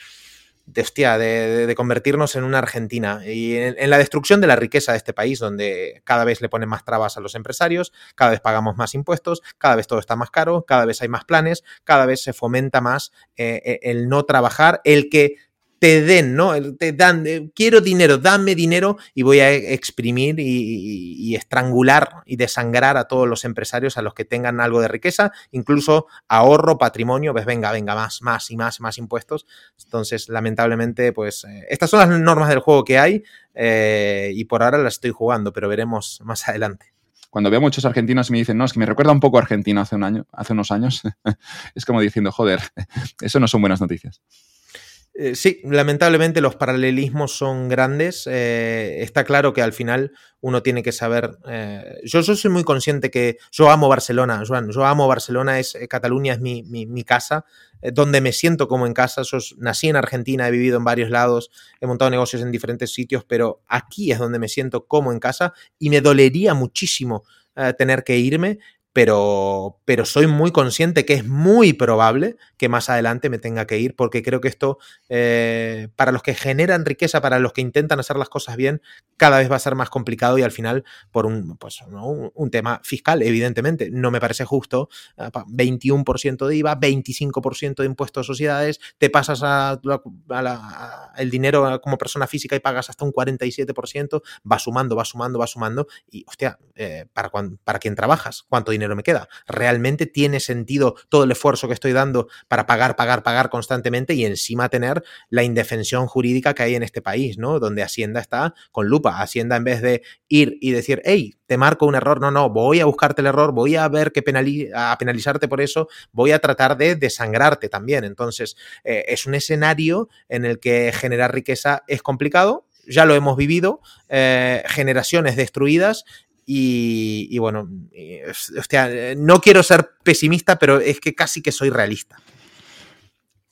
de, convertirnos en una Argentina. Y en, la destrucción de la riqueza de este país, donde cada vez le ponen más trabas a los empresarios, cada vez pagamos más impuestos, cada vez todo está más caro, cada vez hay más planes, cada vez se fomenta más eh, eh, el no trabajar, el que te den, ¿no? Te dan, eh, quiero dinero, dame dinero y voy a exprimir y, estrangular y desangrar a todos los empresarios a los que tengan algo de riqueza, incluso ahorro, patrimonio, pues venga, venga, más, más y más, más impuestos. Entonces, lamentablemente, pues eh, estas son las normas del juego que hay eh, y por ahora las estoy jugando, pero veremos más adelante cuando veo muchos argentinos y me dicen, no, es que me recuerda un poco a Argentina hace un año, hace unos años, <laughs> es como diciendo, joder, eso no son buenas noticias. Eh, sí, lamentablemente los paralelismos son grandes. Eh, está claro que al final uno tiene que saber. Eh, yo, soy muy consciente que yo amo Barcelona, Joan. Yo amo Barcelona, es, Cataluña es mi, mi, casa, donde me siento como en casa. Yo nací en Argentina, he vivido en varios lados, he montado negocios en diferentes sitios, pero aquí es donde me siento como en casa y me dolería muchísimo tener que irme pero, pero soy muy consciente que es muy probable que más adelante me tenga que ir, porque creo que esto, eh, para los que generan riqueza, para los que intentan hacer las cosas bien, cada vez va a ser más complicado y al final, por un, pues, un, tema fiscal, evidentemente, no me parece justo, 21% de IVA, 25% de impuestos a sociedades, te pasas a, el dinero como persona física y pagas hasta un 47%, va sumando, va sumando, va sumando, y hostia, eh, ¿para, ¿para quién trabajas? ¿Cuánto dinero me queda. ¿Realmente tiene sentido todo el esfuerzo que estoy dando para pagar, pagar, pagar constantemente y encima tener la indefensión jurídica que hay en este país, ¿no? Donde Hacienda está con lupa. Hacienda en vez de ir y decir, hey, te marco un error, no, no, voy a buscarte el error, voy a ver que a penalizarte por eso, voy a tratar de desangrarte también. Entonces, eh, es un escenario en el que generar riqueza es complicado, ya lo hemos vivido, eh, generaciones destruidas y, bueno, no quiero ser pesimista, pero es que casi que soy realista.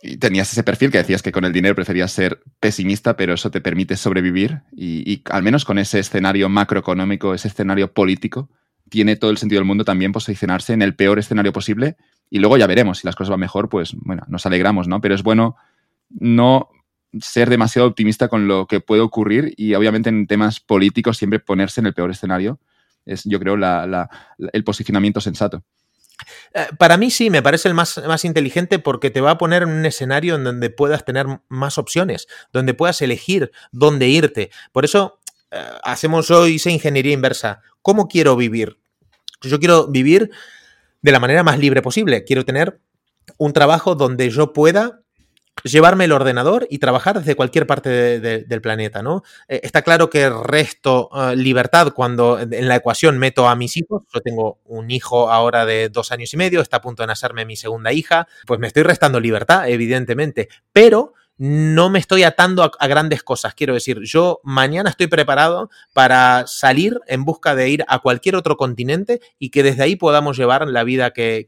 Y tenías ese perfil que decías que con el dinero preferías ser pesimista, pero eso te permite sobrevivir y, al menos con ese escenario macroeconómico, ese escenario político, tiene todo el sentido del mundo también posicionarse en el peor escenario posible y luego ya veremos si las cosas van mejor, pues bueno, nos alegramos, ¿no? Pero es bueno no ser demasiado optimista con lo que puede ocurrir y obviamente en temas políticos siempre ponerse en el peor escenario es, yo creo, el posicionamiento sensato. Eh, para mí sí, me parece el más, más, inteligente porque te va a poner en un escenario en donde puedas tener más opciones, donde puedas elegir dónde irte. Por eso eh, hacemos hoy esa ingeniería inversa. ¿Cómo quiero vivir? Yo quiero vivir de la manera más libre posible. Quiero tener un trabajo donde yo pueda llevarme el ordenador y trabajar desde cualquier parte del planeta, ¿no? Eh, está claro que resto eh, libertad cuando en la ecuación meto a mis hijos. Yo tengo un hijo ahora de dos años y medio, está a punto de nacerme mi segunda hija, pues me estoy restando libertad, evidentemente, pero no me estoy atando a, grandes cosas. Quiero decir, yo mañana estoy preparado para salir en busca de ir a cualquier otro continente y que desde ahí podamos llevar la vida que,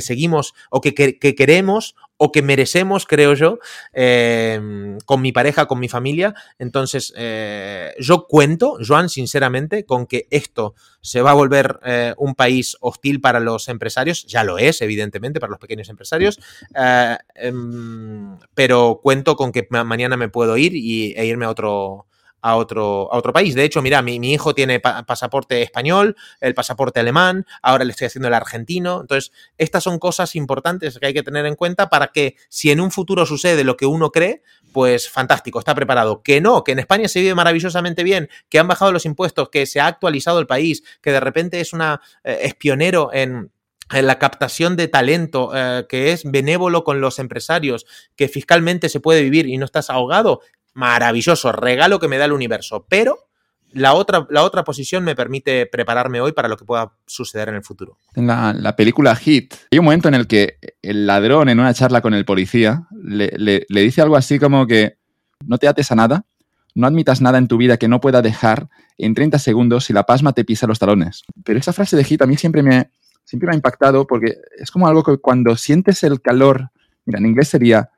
seguimos o que, queremos o que merecemos, creo yo, em, con mi pareja, con mi familia. Entonces, eh, yo cuento, Joan, sinceramente, con que esto se va a volver eh, un país hostil para los empresarios, ya lo es, evidentemente, para los pequeños empresarios, eh, em, pero cuento con que mañana me puedo ir y, e irme a otro, a otro, a otro país. De hecho, mira, mi, mi hijo tiene pasaporte español, el pasaporte alemán, ahora le estoy haciendo el argentino. Entonces, estas son cosas importantes que hay que tener en cuenta para que si en un futuro sucede lo que uno cree, pues fantástico, está preparado. Que no, que en España se vive maravillosamente bien, que han bajado los impuestos, que se ha actualizado el país, que de repente es una eh, es pionero en la captación de talento, eh, que es benévolo con los empresarios, que fiscalmente se puede vivir y no estás ahogado, maravilloso, regalo que me da el universo, pero la otra, la otra posición me permite prepararme hoy para lo que pueda suceder en el futuro. En la, película Hit, hay un momento en el que el ladrón, en una charla con el policía, le, dice algo así como que no te ates a nada, no admitas nada en tu vida que no pueda dejar en 30 segundos si la pasma te pisa los talones. Pero esa frase de Hit a mí siempre me, siempre me ha impactado porque es como algo que cuando sientes el calor, mira, en inglés sería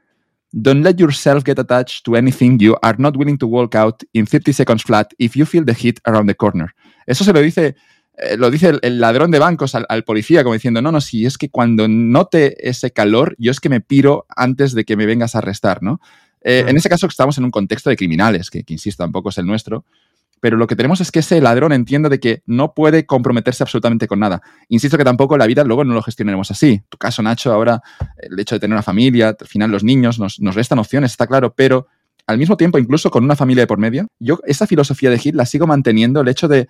Don't let yourself get attached to anything you are not willing to walk out in 30 seconds flat if you feel the heat around the corner. Eso se lo dice, eh, lo dice el, ladrón de bancos al, policía, como diciendo, no, no, si es que cuando note ese calor, yo es que me piro antes de que me vengas a arrestar, ¿no? Eh, en ese caso estamos en un contexto de criminales, que, que insisto, tampoco es el nuestro, pero lo que tenemos es que ese ladrón entienda de que no puede comprometerse absolutamente con nada. Insisto que tampoco la vida luego no lo gestionaremos así. Tu caso, Nacho, ahora el hecho de tener una familia, al final los niños nos, restan opciones, está claro, pero al mismo tiempo, incluso con una familia de por medio, yo esa filosofía de Hit la sigo manteniendo, el hecho de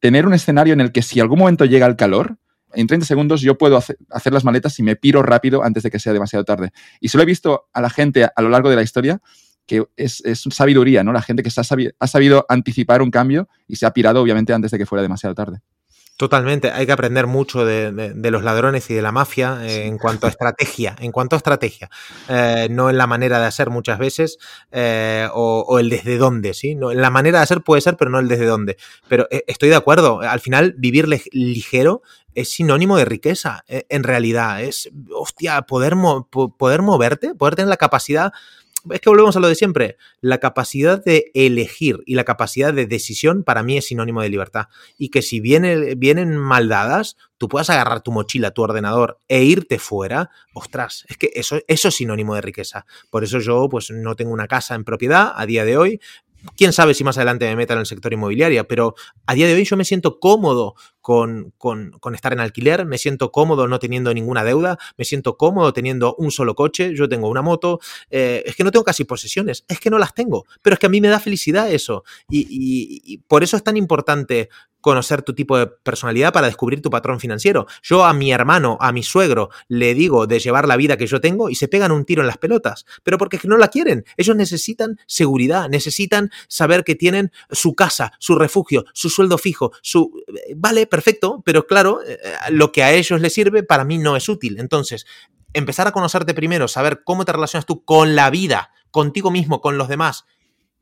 tener un escenario en el que si algún momento llega el calor, en 30 segundos yo puedo hacer, las maletas y me piro rápido antes de que sea demasiado tarde. Y se lo he visto a la gente a lo largo de la historia que es, es, sabiduría, ¿no? La gente que ha sabido, ha sabido anticipar un cambio y se ha pirado, obviamente, antes de que fuera demasiado tarde. Totalmente, hay que aprender mucho de, los ladrones y de la mafia eh, en cuanto a estrategia, en cuanto a estrategia, eh, no en la manera de hacer muchas veces eh, o, el desde dónde, ¿sí? No, la manera de hacer puede ser, pero no el desde dónde. Pero estoy de acuerdo, al final vivir ligero es sinónimo de riqueza, en realidad, es, hostia, poder, poder moverte, poder tener la capacidad es que volvemos a lo de siempre. La capacidad de elegir y la capacidad de decisión para mí es sinónimo de libertad. Y que si viene, vienen mal dadas, tú puedas agarrar tu mochila, tu ordenador e irte fuera, ostras, es que eso, eso es sinónimo de riqueza. Por eso yo pues no tengo una casa en propiedad a día de hoy, quién sabe si más adelante me meta en el sector inmobiliario, pero a día de hoy yo me siento cómodo con, estar en alquiler, me siento cómodo no teniendo ninguna deuda, me siento cómodo teniendo un solo coche, yo tengo una moto, eh, es que no tengo casi posesiones, es que no las tengo, pero es que a mí me da felicidad eso. y por eso es tan importante conocer tu tipo de personalidad para descubrir tu patrón financiero. Yo a mi hermano, a mi suegro, le digo de llevar la vida que yo tengo y se pegan un tiro en las pelotas, pero porque es que no la quieren. Ellos necesitan seguridad, necesitan saber que tienen su casa, su refugio, su sueldo fijo, su... Vale, perfecto, pero claro, eh, lo que a ellos les sirve para mí no es útil. Entonces, empezar a conocerte primero, saber cómo te relacionas tú con la vida, contigo mismo, con los demás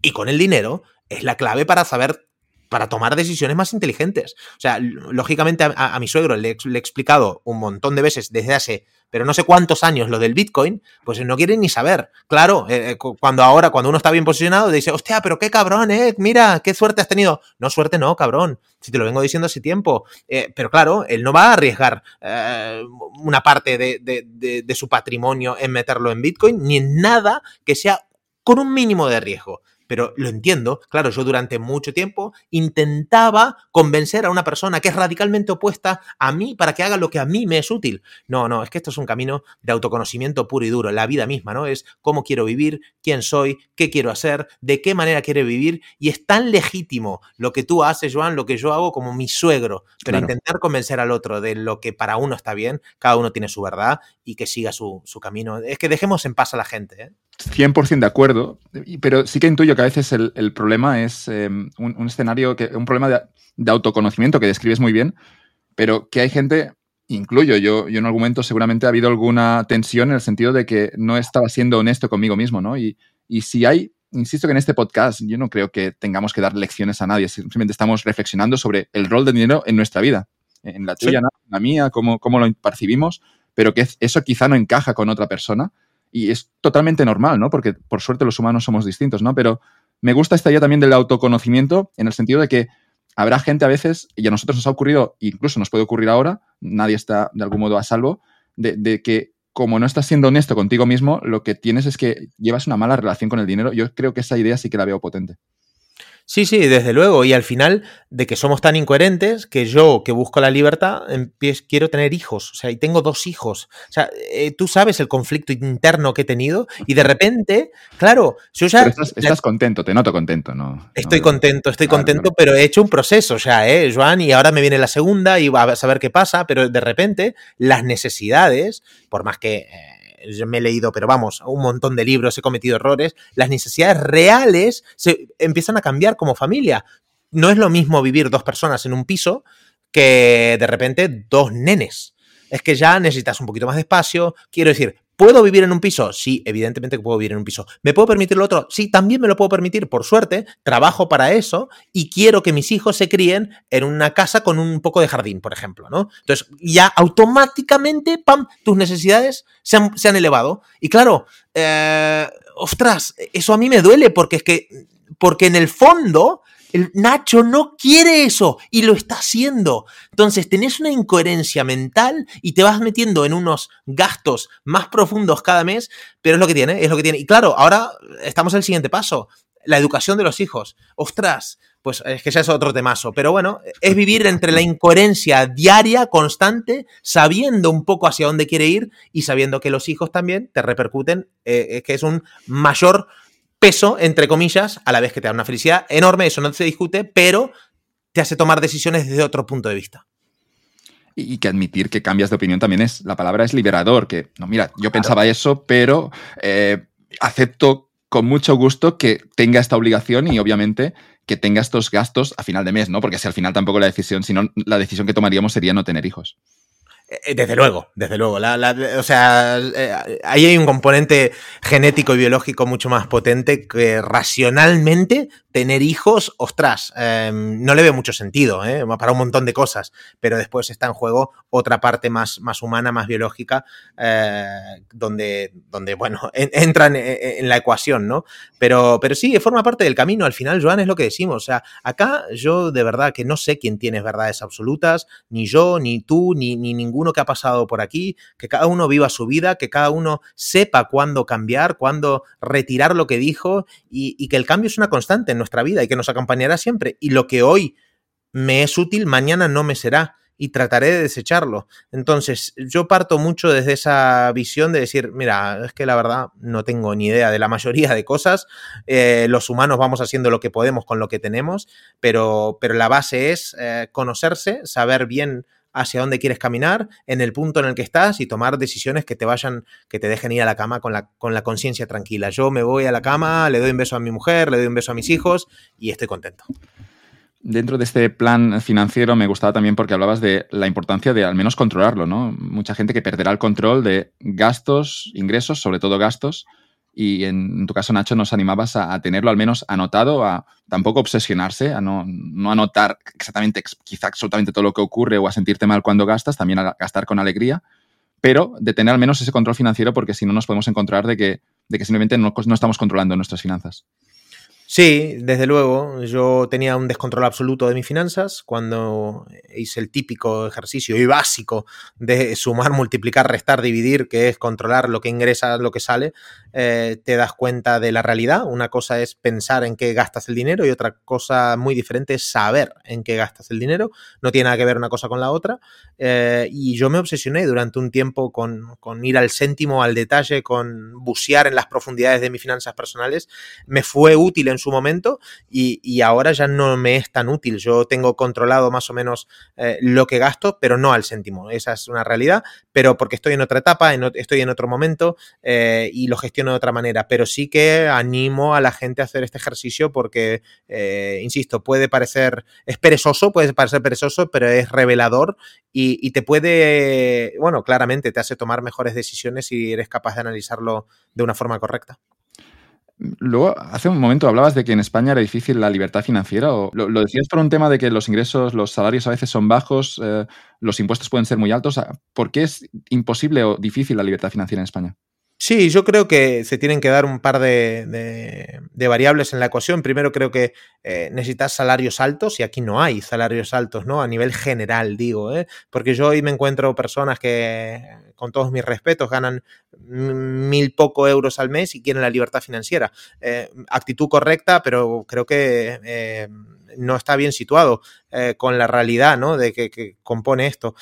y con el dinero, es la clave para saber para tomar decisiones más inteligentes. O sea, lógicamente a, mi suegro le, he explicado un montón de veces desde hace, pero no sé cuántos años lo del Bitcoin, pues no quiere ni saber. Claro, eh, eh, cuando ahora, cuando uno está bien posicionado, dice, hostia, pero qué cabrón, eh, mira, qué suerte has tenido. No, suerte no, cabrón. Si te lo vengo diciendo hace tiempo. Eh, pero claro, él no va a arriesgar una parte de su patrimonio en meterlo en Bitcoin, ni en nada que sea con un mínimo de riesgo pero lo entiendo. Claro, yo durante mucho tiempo intentaba convencer a una persona que es radicalmente opuesta a mí para que haga lo que a mí me es útil. No, no, es que esto es un camino de autoconocimiento puro y duro, la vida misma, ¿no? Es cómo quiero vivir, quién soy, qué quiero hacer, de qué manera quiero vivir, y es tan legítimo lo que tú haces, Joan, lo que yo hago como mi suegro, pero intentar convencer al otro de lo que para uno está bien, cada uno tiene su verdad y que siga su, su camino. Es que dejemos en paz a la gente, ¿eh? 100% de acuerdo, pero sí que intuyo que a veces el, problema es em, un, escenario, que, un problema de, autoconocimiento que describes muy bien, pero que hay gente, incluyo yo, yo en algún momento seguramente ha habido alguna tensión en el sentido de que no estaba siendo honesto conmigo mismo, ¿no? Y, si hay, insisto que en este podcast yo no creo que tengamos que dar lecciones a nadie, simplemente estamos reflexionando sobre el rol del dinero en nuestra vida, en la tuya, en la mía, cómo, cómo lo percibimos, pero que eso quizá no encaja con otra persona y es totalmente normal, ¿no? Porque por suerte los humanos somos distintos, ¿no? Pero me gusta esta idea también del autoconocimiento en el sentido de que habrá gente a veces, y a nosotros nos ha ocurrido, incluso nos puede ocurrir ahora, nadie está de algún modo a salvo, de, de que como no estás siendo honesto contigo mismo, lo que tienes es que llevas una mala relación con el dinero. Yo creo que esa idea sí que la veo potente. Sí, sí, desde luego. Y al final, de que somos tan incoherentes que yo, que busco la libertad, quiero tener hijos. O sea, y tengo dos hijos. O sea, eh, tú sabes el conflicto interno que he tenido y de repente, claro, yo ya... estás, contento, te noto contento, ¿no? Estoy contento, estoy contento, pero he hecho un proceso ya, ¿eh, Joan? Y ahora me viene la segunda y va a saber qué pasa, pero de repente las necesidades, por más que... Eh, yo me he leído, pero vamos, un montón de libros, he cometido errores, las necesidades reales se empiezan a cambiar como familia. No es lo mismo vivir dos personas en un piso que de repente dos nenes. Es que ya necesitas un poquito más de espacio. Quiero decir, ¿Puedo vivir en un piso? Sí, evidentemente que puedo vivir en un piso. ¿Me puedo permitir lo otro? Sí, también me lo puedo permitir, por suerte. Trabajo para eso y quiero que mis hijos se críen en una casa con un poco de jardín, por ejemplo, ¿no? Entonces, ya automáticamente, ¡pam!, tus necesidades se han, elevado. Y claro, eh, ostras, eso a mí me duele porque es que, porque en el fondo el Nacho no quiere eso y lo está haciendo. Entonces tenés una incoherencia mental y te vas metiendo en unos gastos más profundos cada mes, pero es lo que tiene, es lo que tiene. Y claro, ahora estamos en el siguiente paso, la educación de los hijos. Ostras, pues es que ya es otro temazo. Pero bueno, es vivir entre la incoherencia diaria, constante, sabiendo un poco hacia dónde quiere ir y sabiendo que los hijos también te repercuten, eh, que es un mayor peso, entre comillas, a la vez que te da una felicidad enorme, eso no se discute, pero te hace tomar decisiones desde otro punto de vista. Y, que admitir que cambias de opinión también es, la palabra es liberador, que, no, mira, yo pensaba eso, pero eh, acepto con mucho gusto que tenga esta obligación y obviamente que tenga estos gastos a final de mes, ¿no? Porque si al final tampoco la decisión, si no, la decisión que tomaríamos sería no tener hijos. Eh, desde luego, desde luego. o sea, eh, ahí hay un componente genético y biológico mucho más potente que racionalmente tener hijos, ostras, em, no le veo mucho sentido, ¿eh? para un montón de cosas, pero después está en juego otra parte más, más humana, más biológica, eh, donde, donde, bueno, <laughs> entran en, la ecuación, ¿no? Pero, pero sí, forma parte del camino, al final, Joan, es lo que decimos, o sea, acá yo de verdad que no sé quién tiene verdades absolutas, ni yo, ni tú, ni, ni ninguno que ha pasado por aquí, que cada uno viva su vida, que cada uno sepa cuándo cambiar, cuándo retirar lo que dijo y que el cambio es una constante, nuestra vida y que nos acompañará siempre. Y lo que hoy me es útil, mañana no me será y trataré de desecharlo. Entonces, yo parto mucho desde esa visión de decir, mira, es que la verdad no tengo ni idea de la mayoría de cosas, eh, los humanos vamos haciendo lo que podemos con lo que tenemos, pero, pero la base es eh, conocerse, saber bien hacia dónde quieres caminar, en el punto en el que estás y tomar decisiones que te vayan, que te dejen ir a la cama con la, con la conciencia tranquila. Yo me voy a la cama, le doy un beso a mi mujer, le doy un beso a mis hijos y estoy contento. Dentro de este plan financiero me gustaba también porque hablabas de la importancia de al menos controlarlo, ¿no? Mucha gente que perderá el control de gastos, ingresos, sobre todo gastos, y en, tu caso, Nacho, nos animabas a, tenerlo al menos anotado, a tampoco obsesionarse, a no, anotar exactamente, quizá absolutamente todo lo que ocurre o a sentirte mal cuando gastas, también a gastar con alegría, pero de tener al menos ese control financiero porque si no nos podemos encontrar de que, de que simplemente no, no estamos controlando nuestras finanzas. Sí, desde luego. Yo tenía un descontrol absoluto de mis finanzas cuando hice el típico ejercicio y básico de sumar, multiplicar, restar, dividir, que es controlar lo que ingresa, lo que sale. Eh, te das cuenta de la realidad. Una cosa es pensar en qué gastas el dinero y otra cosa muy diferente es saber en qué gastas el dinero. No tiene nada que ver una cosa con la otra. Eh, y yo me obsesioné durante un tiempo con, ir al céntimo, al detalle, con bucear en las profundidades de mis finanzas personales. Me fue útil en su momento y, ahora ya no me es tan útil. Yo tengo controlado más o menos eh, lo que gasto, pero no al céntimo. Esa es una realidad, pero porque estoy en otra etapa, estoy en otro momento y lo gestiono de otra manera. Pero sí que animo a la gente a hacer este ejercicio porque, eh, insisto, puede parecer, es perezoso, puede parecer perezoso, pero es revelador y, te puede, bueno, claramente te hace tomar mejores decisiones si eres capaz de analizarlo de una forma correcta. Luego, hace un momento hablabas de que en España era difícil la libertad financiera. O lo, decías por un tema de que los ingresos, los salarios a veces son bajos, eh, los impuestos pueden ser muy altos. ¿Por qué es imposible o difícil la libertad financiera en España? Sí, yo creo que se tienen que dar un par de, variables en la ecuación. Primero creo que eh, necesitas salarios altos y aquí no hay salarios altos, ¿no? A nivel general, digo, ¿eh? Porque yo hoy me encuentro personas que, con todos mis respetos, ganan mil poco euros al mes y quieren la libertad financiera. Eh, actitud correcta, pero creo que eh, no está bien situado con la realidad, ¿no? De que, que compone esto.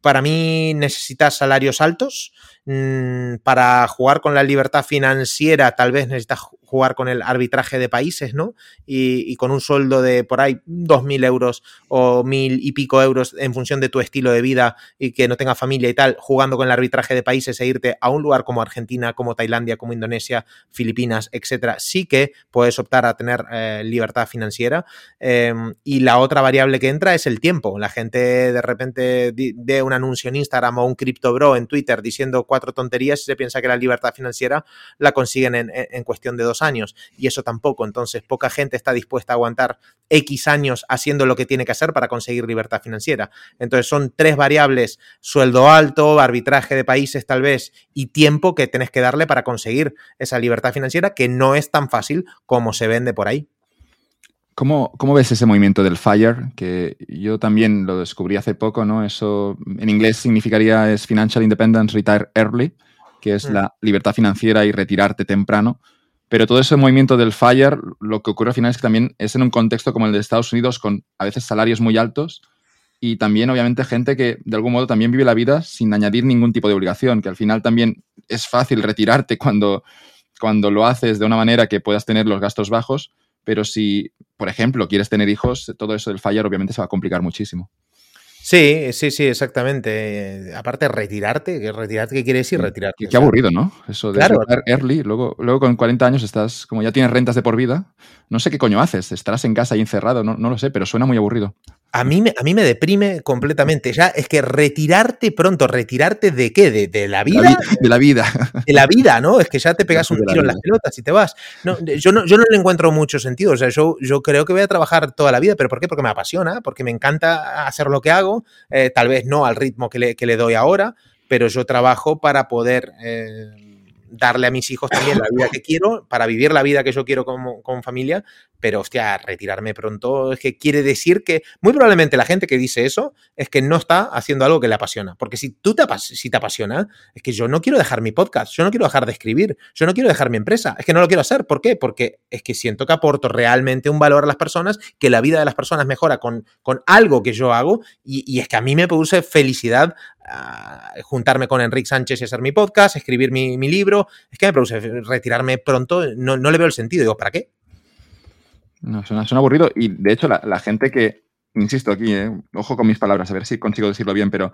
Para mí necesitas salarios altos. Mm, para jugar con la libertad financiera, tal vez necesitas jugar con el arbitraje de países, ¿no? Y, con un sueldo de por ahí 2.000 euros o mil y pico euros en función de tu estilo de vida y que no tenga familia y tal, jugando con el arbitraje de países e irte a un lugar como Argentina, como Tailandia, como Indonesia, Filipinas, etcétera, sí que puedes optar a tener eh, libertad financiera. Em, y la otra variable que entra es el tiempo. La gente de repente ve un anuncio en Instagram o un cripto bro en Twitter diciendo cuatro tonterías y se piensa que la libertad financiera la consiguen en, en cuestión de dos años y eso tampoco. Entonces, poca gente está dispuesta a aguantar X años haciendo lo que tiene que hacer para conseguir libertad financiera. Entonces, son tres variables, sueldo alto, arbitraje de países tal vez y tiempo que tenés que darle para conseguir esa libertad financiera que no es tan fácil como se vende por ahí. ¿Cómo, ¿Cómo, ves ese movimiento del FIRE? Que yo también lo descubrí hace poco, ¿no? Eso en inglés significaría es Financial Independence Retire Early, que es mm. la libertad financiera y retirarte temprano. Pero todo ese movimiento del FIRE, lo que ocurre al final es que también es en un contexto como el de Estados Unidos, con a veces salarios muy altos y también, obviamente, gente que de algún modo también vive la vida sin añadir ningún tipo de obligación, que al final también es fácil retirarte cuando, cuando lo haces de una manera que puedas tener los gastos bajos, pero si, por ejemplo, quieres tener hijos, todo eso del FIRE obviamente se va a complicar muchísimo. Sí, sí, sí, exactamente. Aparte, retirarte, ¿qué, retirarte, ¿qué quiere decir retirarte? Qué, aburrido, ¿no? Eso de claro. early, luego, luego con 40 años estás, como ya tienes rentas de por vida, no sé qué coño haces, estarás en casa ahí encerrado, no, no lo sé, pero suena muy aburrido. A mí, me, a mí me deprime completamente. Ya es que retirarte pronto, ¿retirarte de qué? ¿De, la vida? de la vida. De la vida, ¿no? Es que ya te <laughs> pegas un tiro en las pelotas y te vas. No, yo, no, yo no le encuentro mucho sentido. O sea, yo, yo creo que voy a trabajar toda la vida, pero ¿por qué? Porque me apasiona, porque me encanta hacer lo que hago. Eh, tal vez no al ritmo que le, que le, doy ahora, pero yo trabajo para poder. Eh, darle a mis hijos también la vida que quiero, para vivir la vida que yo quiero como, con familia, pero hostia, retirarme pronto es que quiere decir que muy probablemente la gente que dice eso es que no está haciendo algo que le apasiona, porque si tú te, si te apasiona, es que yo no quiero dejar mi podcast, yo no quiero dejar de escribir, yo no quiero dejar mi empresa, es que no lo quiero hacer, ¿por qué? Porque es que siento que aporto realmente un valor a las personas, que la vida de las personas mejora con, con algo que yo hago y es que a mí me produce felicidad juntarme con Enrique Sánchez y hacer mi podcast, escribir mi, libro. Es que me produce retirarme pronto, no, le veo el sentido. Digo, ¿para qué? No, suena, aburrido. Y de hecho, la, gente que, insisto aquí, eh, ojo con mis palabras, a ver si consigo decirlo bien, pero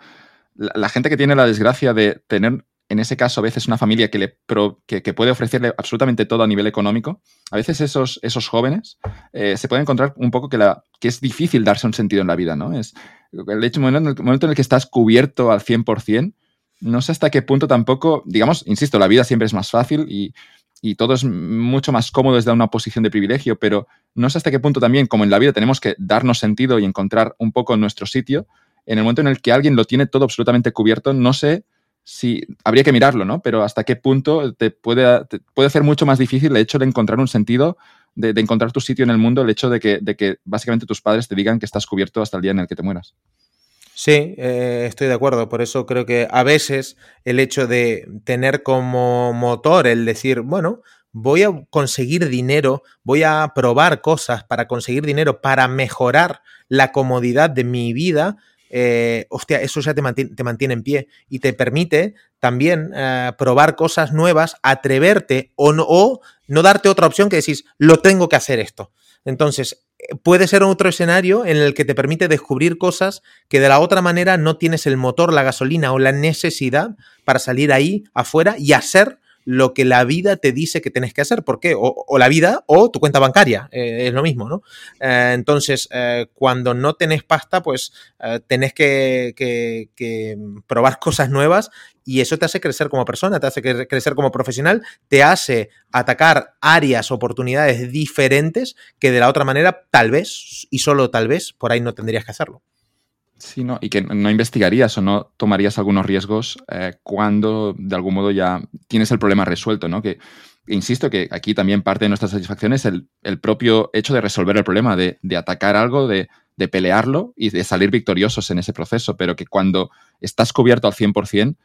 la, gente que tiene la desgracia de tener en ese caso, a veces una familia que, le que, puede ofrecerle absolutamente todo a nivel económico, a veces esos, esos jóvenes eh, se pueden encontrar un poco que, la, que es difícil darse un sentido en la vida, ¿no? Es el hecho, el momento en el que estás cubierto al 100%, no sé hasta qué punto tampoco, digamos, insisto, la vida siempre es más fácil y, y todo es mucho más cómodo desde una posición de privilegio, pero no sé hasta qué punto también, como en la vida, tenemos que darnos sentido y encontrar un poco nuestro sitio. En el momento en el que alguien lo tiene todo absolutamente cubierto, no sé sí, habría que mirarlo, ¿no? Pero hasta qué punto te puede, puede hacer mucho más difícil el hecho de encontrar un sentido, de, encontrar tu sitio en el mundo, el hecho de que, de que, básicamente tus padres te digan que estás cubierto hasta el día en el que te mueras. Sí, eh, estoy de acuerdo. Por eso creo que a veces el hecho de tener como motor el decir, bueno, voy a conseguir dinero, voy a probar cosas para conseguir dinero, para mejorar la comodidad de mi vida, eh, hostia, eso ya te mantiene, en pie y te permite también eh, probar cosas nuevas, atreverte o no, o no darte otra opción que decís, lo tengo que hacer esto. Entonces, eh, puede ser otro escenario en el que te permite descubrir cosas que de la otra manera no tienes el motor, la gasolina o la necesidad para salir ahí afuera y hacer lo que la vida te dice que tienes que hacer. ¿Por qué? O, la vida o tu cuenta bancaria, eh, es lo mismo, ¿no? Eh, entonces, eh, cuando no tenés pasta, pues tenés que, que, probar <laughs> cosas nuevas y eso te hace crecer como persona, te hace crecer como profesional, te hace atacar áreas, oportunidades diferentes que de la otra manera, tal vez, y solo tal vez, por ahí no tendrías que hacerlo. Sí, no, y que no investigarías o no tomarías algunos riesgos eh, cuando de algún modo ya tienes el problema resuelto, ¿no? Que insisto que aquí también parte de nuestra satisfacción es el, propio hecho de resolver el problema, de, atacar algo, de, de, pelearlo y de salir victoriosos en ese proceso, pero que cuando estás cubierto al 100%,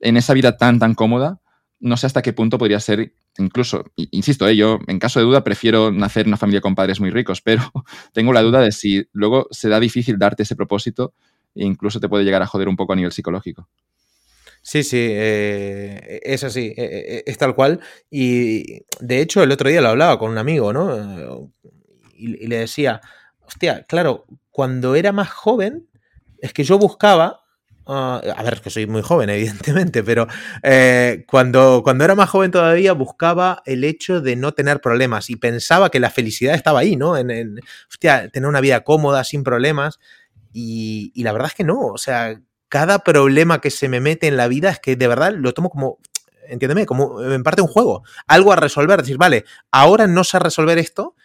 en esa vida tan, tan cómoda, no sé hasta qué punto podría ser, incluso, insisto, eh, yo en caso de duda prefiero nacer en una familia con padres muy ricos, pero <laughs> tengo la duda de si luego se da difícil darte ese propósito e incluso te puede llegar a joder un poco a nivel psicológico. Sí, sí, eh, es así, eh, es tal cual. Y de hecho, el otro día lo hablaba con un amigo, ¿no? y le decía, hostia, claro, cuando era más joven, es que yo buscaba Ah, a ver, que soy muy joven, <laughs> evidentemente, pero eh, cuando, cuando era más joven todavía buscaba el hecho de no tener problemas y pensaba que la felicidad estaba ahí, ¿no? En, tener una vida cómoda, sin problemas. Y, la verdad es que no, o sea, cada problema que se me mete en la vida es que de verdad lo tomo como, entiéndeme, como en parte un juego, algo a resolver, decir, vale, ahora no sé resolver esto,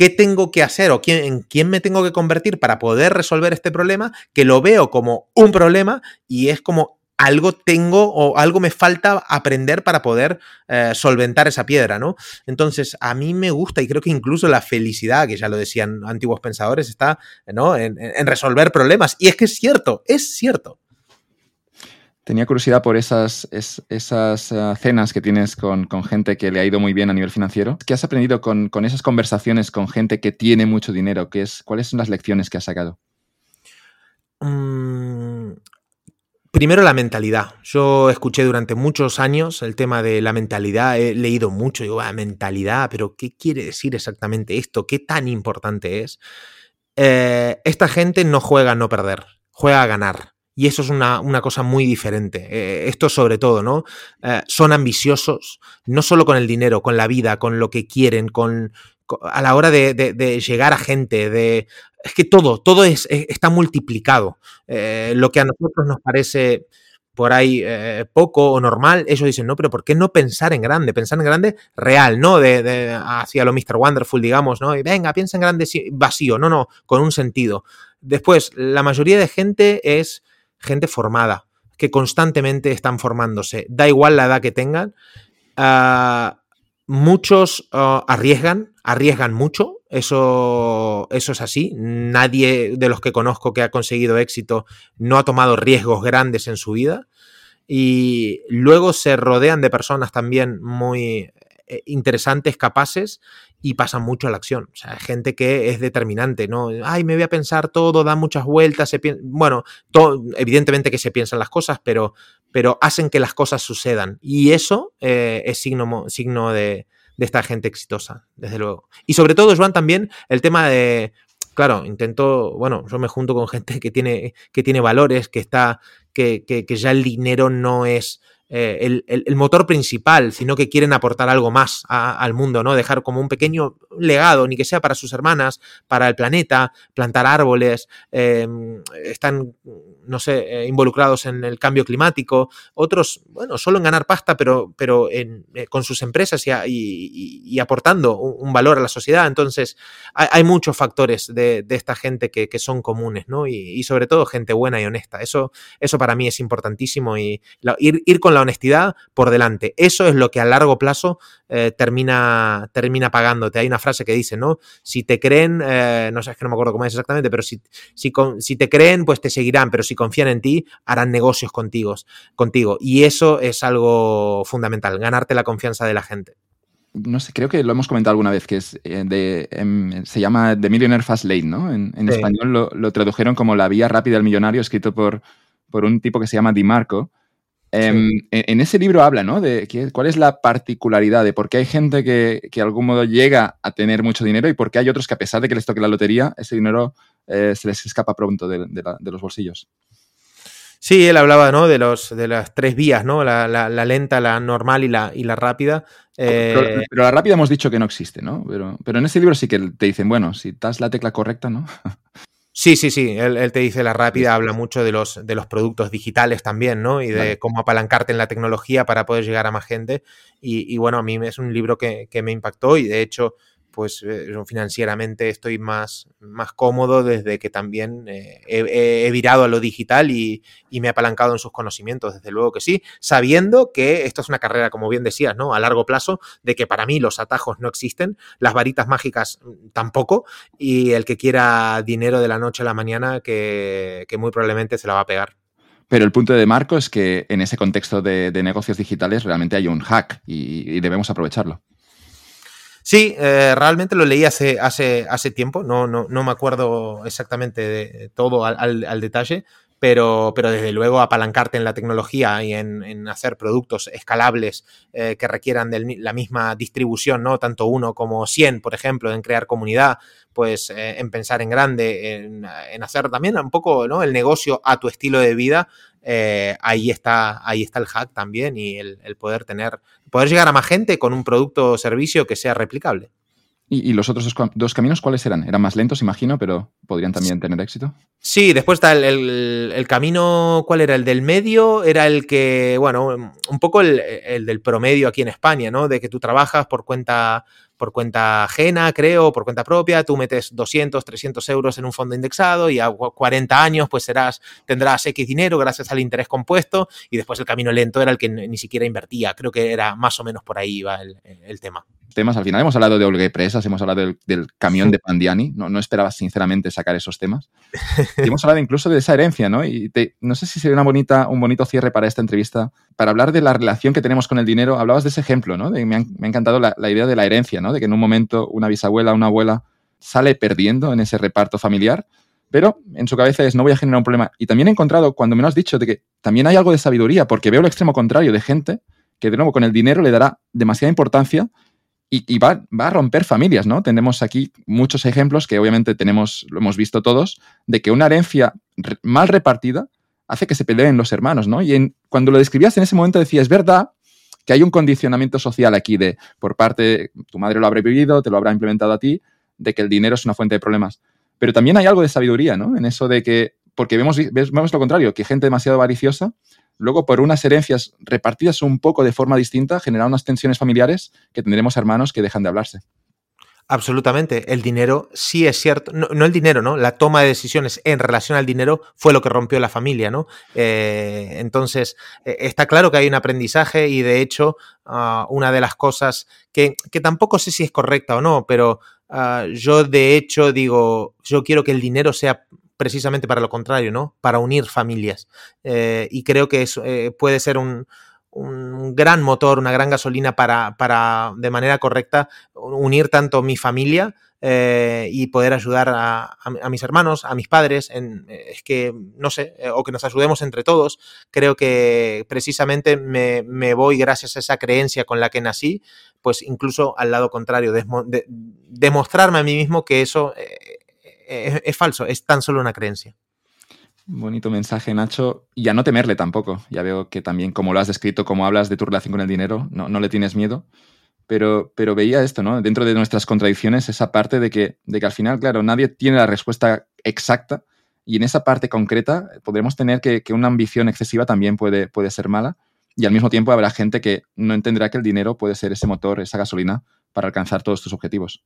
qué tengo que hacer o quién, en quién me tengo que convertir para poder resolver este problema, que lo veo como un problema y es como algo tengo o algo me falta aprender para poder eh, solventar esa piedra, ¿no? Entonces, a mí me gusta y creo que incluso la felicidad, que ya lo decían antiguos pensadores, está ¿no? en resolver problemas. Y es que es cierto, es cierto. Tenía curiosidad por esas, esas eh, cenas que tienes con, gente que le ha ido muy bien a nivel financiero. ¿Qué has aprendido con, esas conversaciones con gente que tiene mucho dinero? ¿Qué es, ¿Cuáles son las lecciones que has sacado? Mm, primero la mentalidad. Yo escuché durante muchos años el tema de la mentalidad, he leído mucho, digo, ah, mentalidad, pero ¿qué quiere decir exactamente esto? ¿Qué tan importante es? Eh, esta gente no juega a no perder juega a ganar. Y eso es una, cosa muy diferente. Eh, esto sobre todo, ¿no? Eh, son ambiciosos, no solo con el dinero, con la vida, con lo que quieren, con, a la hora de, llegar a gente, de... Es que todo, todo es, está multiplicado. Eh, lo que a nosotros nos parece por ahí poco o normal, ellos dicen, no, pero ¿por qué no pensar en grande? Pensar en grande real, ¿no? De, hacia lo Mr. Wonderful, digamos, ¿no? Y venga, piensa en grande vacío, no, no, con un sentido. Después, la mayoría de gente es gente formada, que constantemente están formándose, da igual la edad que tengan. Ah, muchos ah, arriesgan, arriesgan mucho, eso, eso es así. Nadie de los que conozco que ha conseguido éxito no ha tomado riesgos grandes en su vida. Y luego se rodean de personas también muy eh, interesantes, capaces, y pasan mucho a la acción. O sea, gente que es determinante, ¿no? Ay, me voy a pensar todo, da muchas vueltas, se bueno, evidentemente que se piensan las cosas, pero, pero hacen que las cosas sucedan. Y eso eh, es signo, signo de, de esta gente exitosa, desde luego. Y sobre todo, Joan, también el tema de, claro, intento, bueno, yo me junto con gente que tiene, que tiene valores, que está, que, que, que ya el dinero no es eh, el, motor principal, sino que quieren aportar algo más al mundo, ¿no? Dejar como un pequeño legado, ni que sea para sus hermanas, para el planeta, plantar árboles, em, están, no sé, eh, involucrados en el cambio climático, otros, bueno, solo en ganar pasta, pero, pero en, eh, con sus empresas y, aportando un, valor a la sociedad. Entonces, hay, muchos factores de, esta gente que, son comunes, ¿no? Y, sobre todo gente buena y honesta. Eso, eso para mí es importantísimo y ir, ir con la honestidad por delante. Eso es lo que a largo plazo eh, termina, termina pagándote. Hay una frase que dice, ¿no? Si te creen, eh, no sé, es que no me acuerdo cómo es exactamente, pero si, si, si, te creen, pues te seguirán, pero si confían en ti, harán negocios contigo, contigo. Y eso es algo fundamental, ganarte la confianza de la gente no sé, creo que lo hemos comentado alguna vez, que es eh, de, em, se llama The Millionaire Fast Lane, ¿no? En, español lo, lo, tradujeron como La Vía Rápida del Millonario, escrito por, por un tipo que se llama Di Marco. Em, en, ese libro habla, ¿no? De cuál es la particularidad de por qué hay gente que, que, de algún modo llega a tener mucho dinero y por qué hay otros que a pesar de que les toque la lotería, ese dinero eh, se les escapa pronto de, los bolsillos. Sí, él hablaba, ¿no? De, los, de las tres vías, ¿no? La, lenta, la normal y la, y la rápida. Pero, eh, pero, la rápida hemos dicho que no existe, ¿no? Pero, pero en ese libro sí que te dicen, bueno, si das la tecla correcta, ¿no? <laughs> Sí, sí, sí. Él, te dice la rápida, habla mucho de los, de los productos digitales también, ¿no? Y de cómo apalancarte en la tecnología para poder llegar a más gente. Y, y bueno, a mí es un libro que, que, me impactó y de hecho pues eh, financieramente estoy más, más cómodo desde que también eh, he, virado a lo digital y, me he apalancado en sus conocimientos, desde luego que sí, sabiendo que esto es una carrera, como bien decías, ¿no? A largo plazo, de que para mí los atajos no existen, las varitas mágicas mm, tampoco, y el que quiera dinero de la noche a la mañana, que, muy probablemente se la va a pegar. Pero el punto de Marco es que en ese contexto de, negocios digitales realmente hay un hack y debemos aprovecharlo. Sí, eh, realmente lo leí hace, hace, hace tiempo, no, no, no me acuerdo exactamente de todo al, detalle, pero, pero, desde luego apalancarte en la tecnología y en, hacer productos escalables eh, que requieran de la misma distribución, ¿no? Tanto uno como 100, por ejemplo, en crear comunidad, pues eh, en pensar en grande, en, en, hacer también un poco ¿no? el negocio a tu estilo de vida, eh, ahí, está, ahí está el hack también y el, poder tener, poder llegar a más gente con un producto o servicio que sea replicable. ¿Y, los otros dos, caminos cuáles eran? Eran más lentos, imagino, pero podrían también tener éxito. Sí, después está el, camino, ¿cuál era? El del medio, era el que, bueno, un poco el, el, del promedio aquí en España, ¿no? De que tú trabajas por cuenta por cuenta ajena, creo, por cuenta propia, tú metes 200, 300 euros en un fondo indexado y a 40 años pues serás, tendrás X dinero gracias al interés compuesto y después el camino lento era el que ni siquiera invertía. Creo que era más o menos por ahí iba el tema temas. Al final hemos hablado de Olga Presas, hemos hablado del, camión de Pandiani. No, no esperaba sinceramente sacar esos temas. <laughs> Y hemos hablado incluso de esa herencia, ¿no? Y no sé si sería una bonita, un bonito cierre para esta entrevista. Para hablar de la relación que tenemos con el dinero, hablabas de ese ejemplo, ¿no? me, ha, encantado la, idea de la herencia, ¿no? De que en un momento una bisabuela, una abuela sale perdiendo en ese reparto familiar, pero en su cabeza es no voy a generar un problema. Y también he encontrado, cuando me lo has dicho, de que también hay algo de sabiduría, porque veo el extremo contrario de gente que de nuevo con el dinero le dará demasiada importancia y, va, a romper familias, ¿no? Tenemos aquí muchos ejemplos que obviamente tenemos, lo hemos visto todos, de que una herencia mal repartida hace que se peleen los hermanos, ¿no? Y cuando lo describías en ese momento decía, es verdad que hay un condicionamiento social aquí de, por parte, tu madre lo habrá vivido, te lo habrá implementado a ti, de que el dinero es una fuente de problemas. Pero también hay algo de sabiduría, ¿no? En eso de que, porque vemos, vemos lo contrario, que gente demasiado avariciosa, luego por unas herencias repartidas un poco de forma distinta, genera unas tensiones familiares que tendremos hermanos que dejan de hablarse. Absolutamente. El dinero sí es cierto. No, el dinero, ¿no? La toma de decisiones en relación al dinero fue lo que rompió la familia, ¿no? Eh, entonces, eh, está claro que hay un aprendizaje y de hecho, ah, una de las cosas que, que, tampoco sé si es correcta o no, pero ah, yo de hecho digo, yo quiero que el dinero sea precisamente para lo contrario, ¿no? Para unir familias. Eh, y creo que eso puede ser un, un gran motor, una gran gasolina para, para de manera correcta unir tanto mi familia eh, y poder ayudar a, mis hermanos, a mis padres, en, eh, es que, no sé, eh, o que nos ayudemos entre todos. Creo que precisamente me, voy gracias a esa creencia con la que nací, pues incluso al lado contrario, demostrarme a mí mismo que eso es falso, es tan solo una creencia. Bonito mensaje, Nacho. Y a no temerle tampoco. Ya veo que también, como lo has descrito, como hablas de tu relación con el dinero, no, no le tienes miedo. Pero, pero veía esto, ¿no? Dentro de nuestras contradicciones, esa parte de que, de que al final, claro, nadie tiene la respuesta exacta. Y en esa parte concreta podremos tener que, que una ambición excesiva también puede, puede ser mala. Y al mismo tiempo habrá gente que no entenderá que el dinero puede ser ese motor, esa gasolina para alcanzar todos tus objetivos.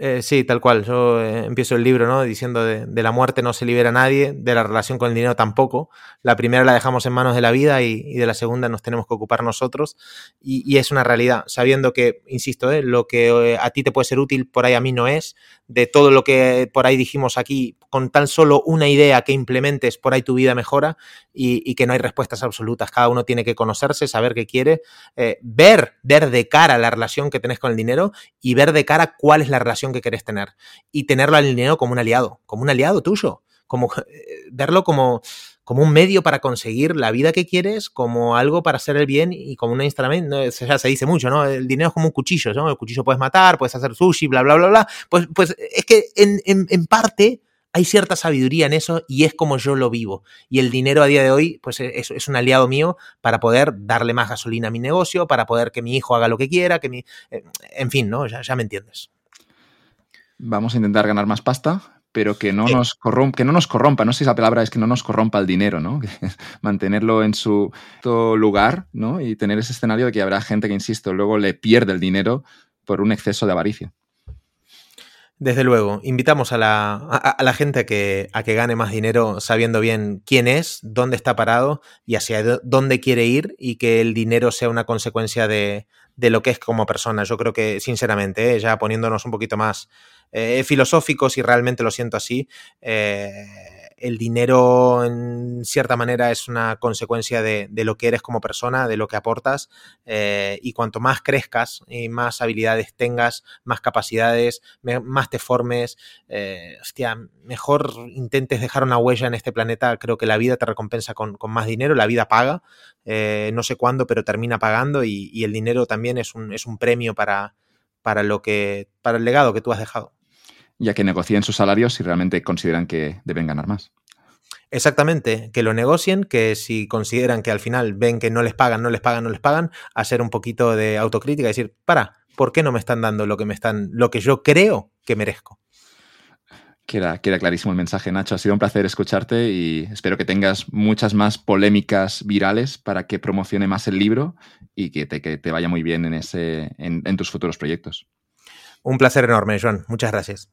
Eh, sí, tal cual. Yo eh, empiezo el libro ¿no? diciendo de, de, la muerte no se libera nadie, de la relación con el dinero tampoco. La primera la dejamos en manos de la vida y, de la segunda nos tenemos que ocupar nosotros. Y, es una realidad, sabiendo que, insisto, ¿eh? lo que a ti te puede ser útil, por ahí a mí no es. De todo lo que por ahí dijimos aquí, con tan solo una idea que implementes, por ahí tu vida mejora y, y que no hay respuestas absolutas. Cada uno tiene que conocerse, saber qué quiere, ver, ver de cara la relación que tenés con el dinero y ver de cara cuál es la relación que querés tener y tenerlo dinero como un aliado, como un aliado tuyo, como <laughs> eh, verlo como, como un medio para conseguir la vida que quieres, como algo para hacer el bien y como un instrumento, ya se dice mucho, ¿no? El dinero es como un cuchillo, ¿no? El cuchillo puedes matar, puedes hacer sushi, bla, bla, bla, bla. Pues, pues es que en, en, parte hay cierta sabiduría en eso y es como yo lo vivo. Y el dinero a día de hoy, pues es, es, un aliado mío para poder darle más gasolina a mi negocio, para poder que mi hijo haga lo que quiera, que mi... Eh, en fin, ¿no? Ya, ya me entiendes vamos a intentar ganar más pasta, pero que no, nos corrompa, que no nos corrompa, no sé si la palabra es que no nos corrompa el dinero, ¿no? <laughs> Mantenerlo en su lugar, ¿no? Y tener ese escenario de que habrá gente que, insisto, luego le pierde el dinero por un exceso de avaricia. Desde luego, invitamos a la, a, la gente a que, a que gane más dinero sabiendo bien quién es, dónde está parado y hacia dónde quiere ir y que el dinero sea una consecuencia de, de lo que es como persona. Yo creo que, sinceramente, ¿eh? ya poniéndonos un poquito más eh, filosóficos y realmente lo siento así, eh, el dinero en cierta manera es una consecuencia de, lo que eres como persona, de lo que aportas eh, y cuanto más crezcas y más habilidades tengas, más capacidades, más te formes, hostia, mejor intentes dejar una huella en este planeta, creo que la vida te recompensa con, más dinero, la vida paga, no sé cuándo, pero termina pagando y, el dinero también es un, premio para, lo que, para el legado que tú has dejado ya que negocien sus salarios si realmente consideran que deben ganar más. Exactamente, que lo negocien, que si consideran que al final ven que no les pagan, no les pagan, no les pagan, hacer un poquito de autocrítica y decir, para, ¿por qué no me están dando lo que me están, lo que yo creo que merezco? Queda, queda clarísimo el mensaje, Nacho. Ha sido un placer escucharte y espero que tengas muchas más polémicas virales para que promocione más el libro y que te, que te vaya muy bien en, ese, en tus futuros proyectos. Un placer enorme, Joan. Muchas gracias.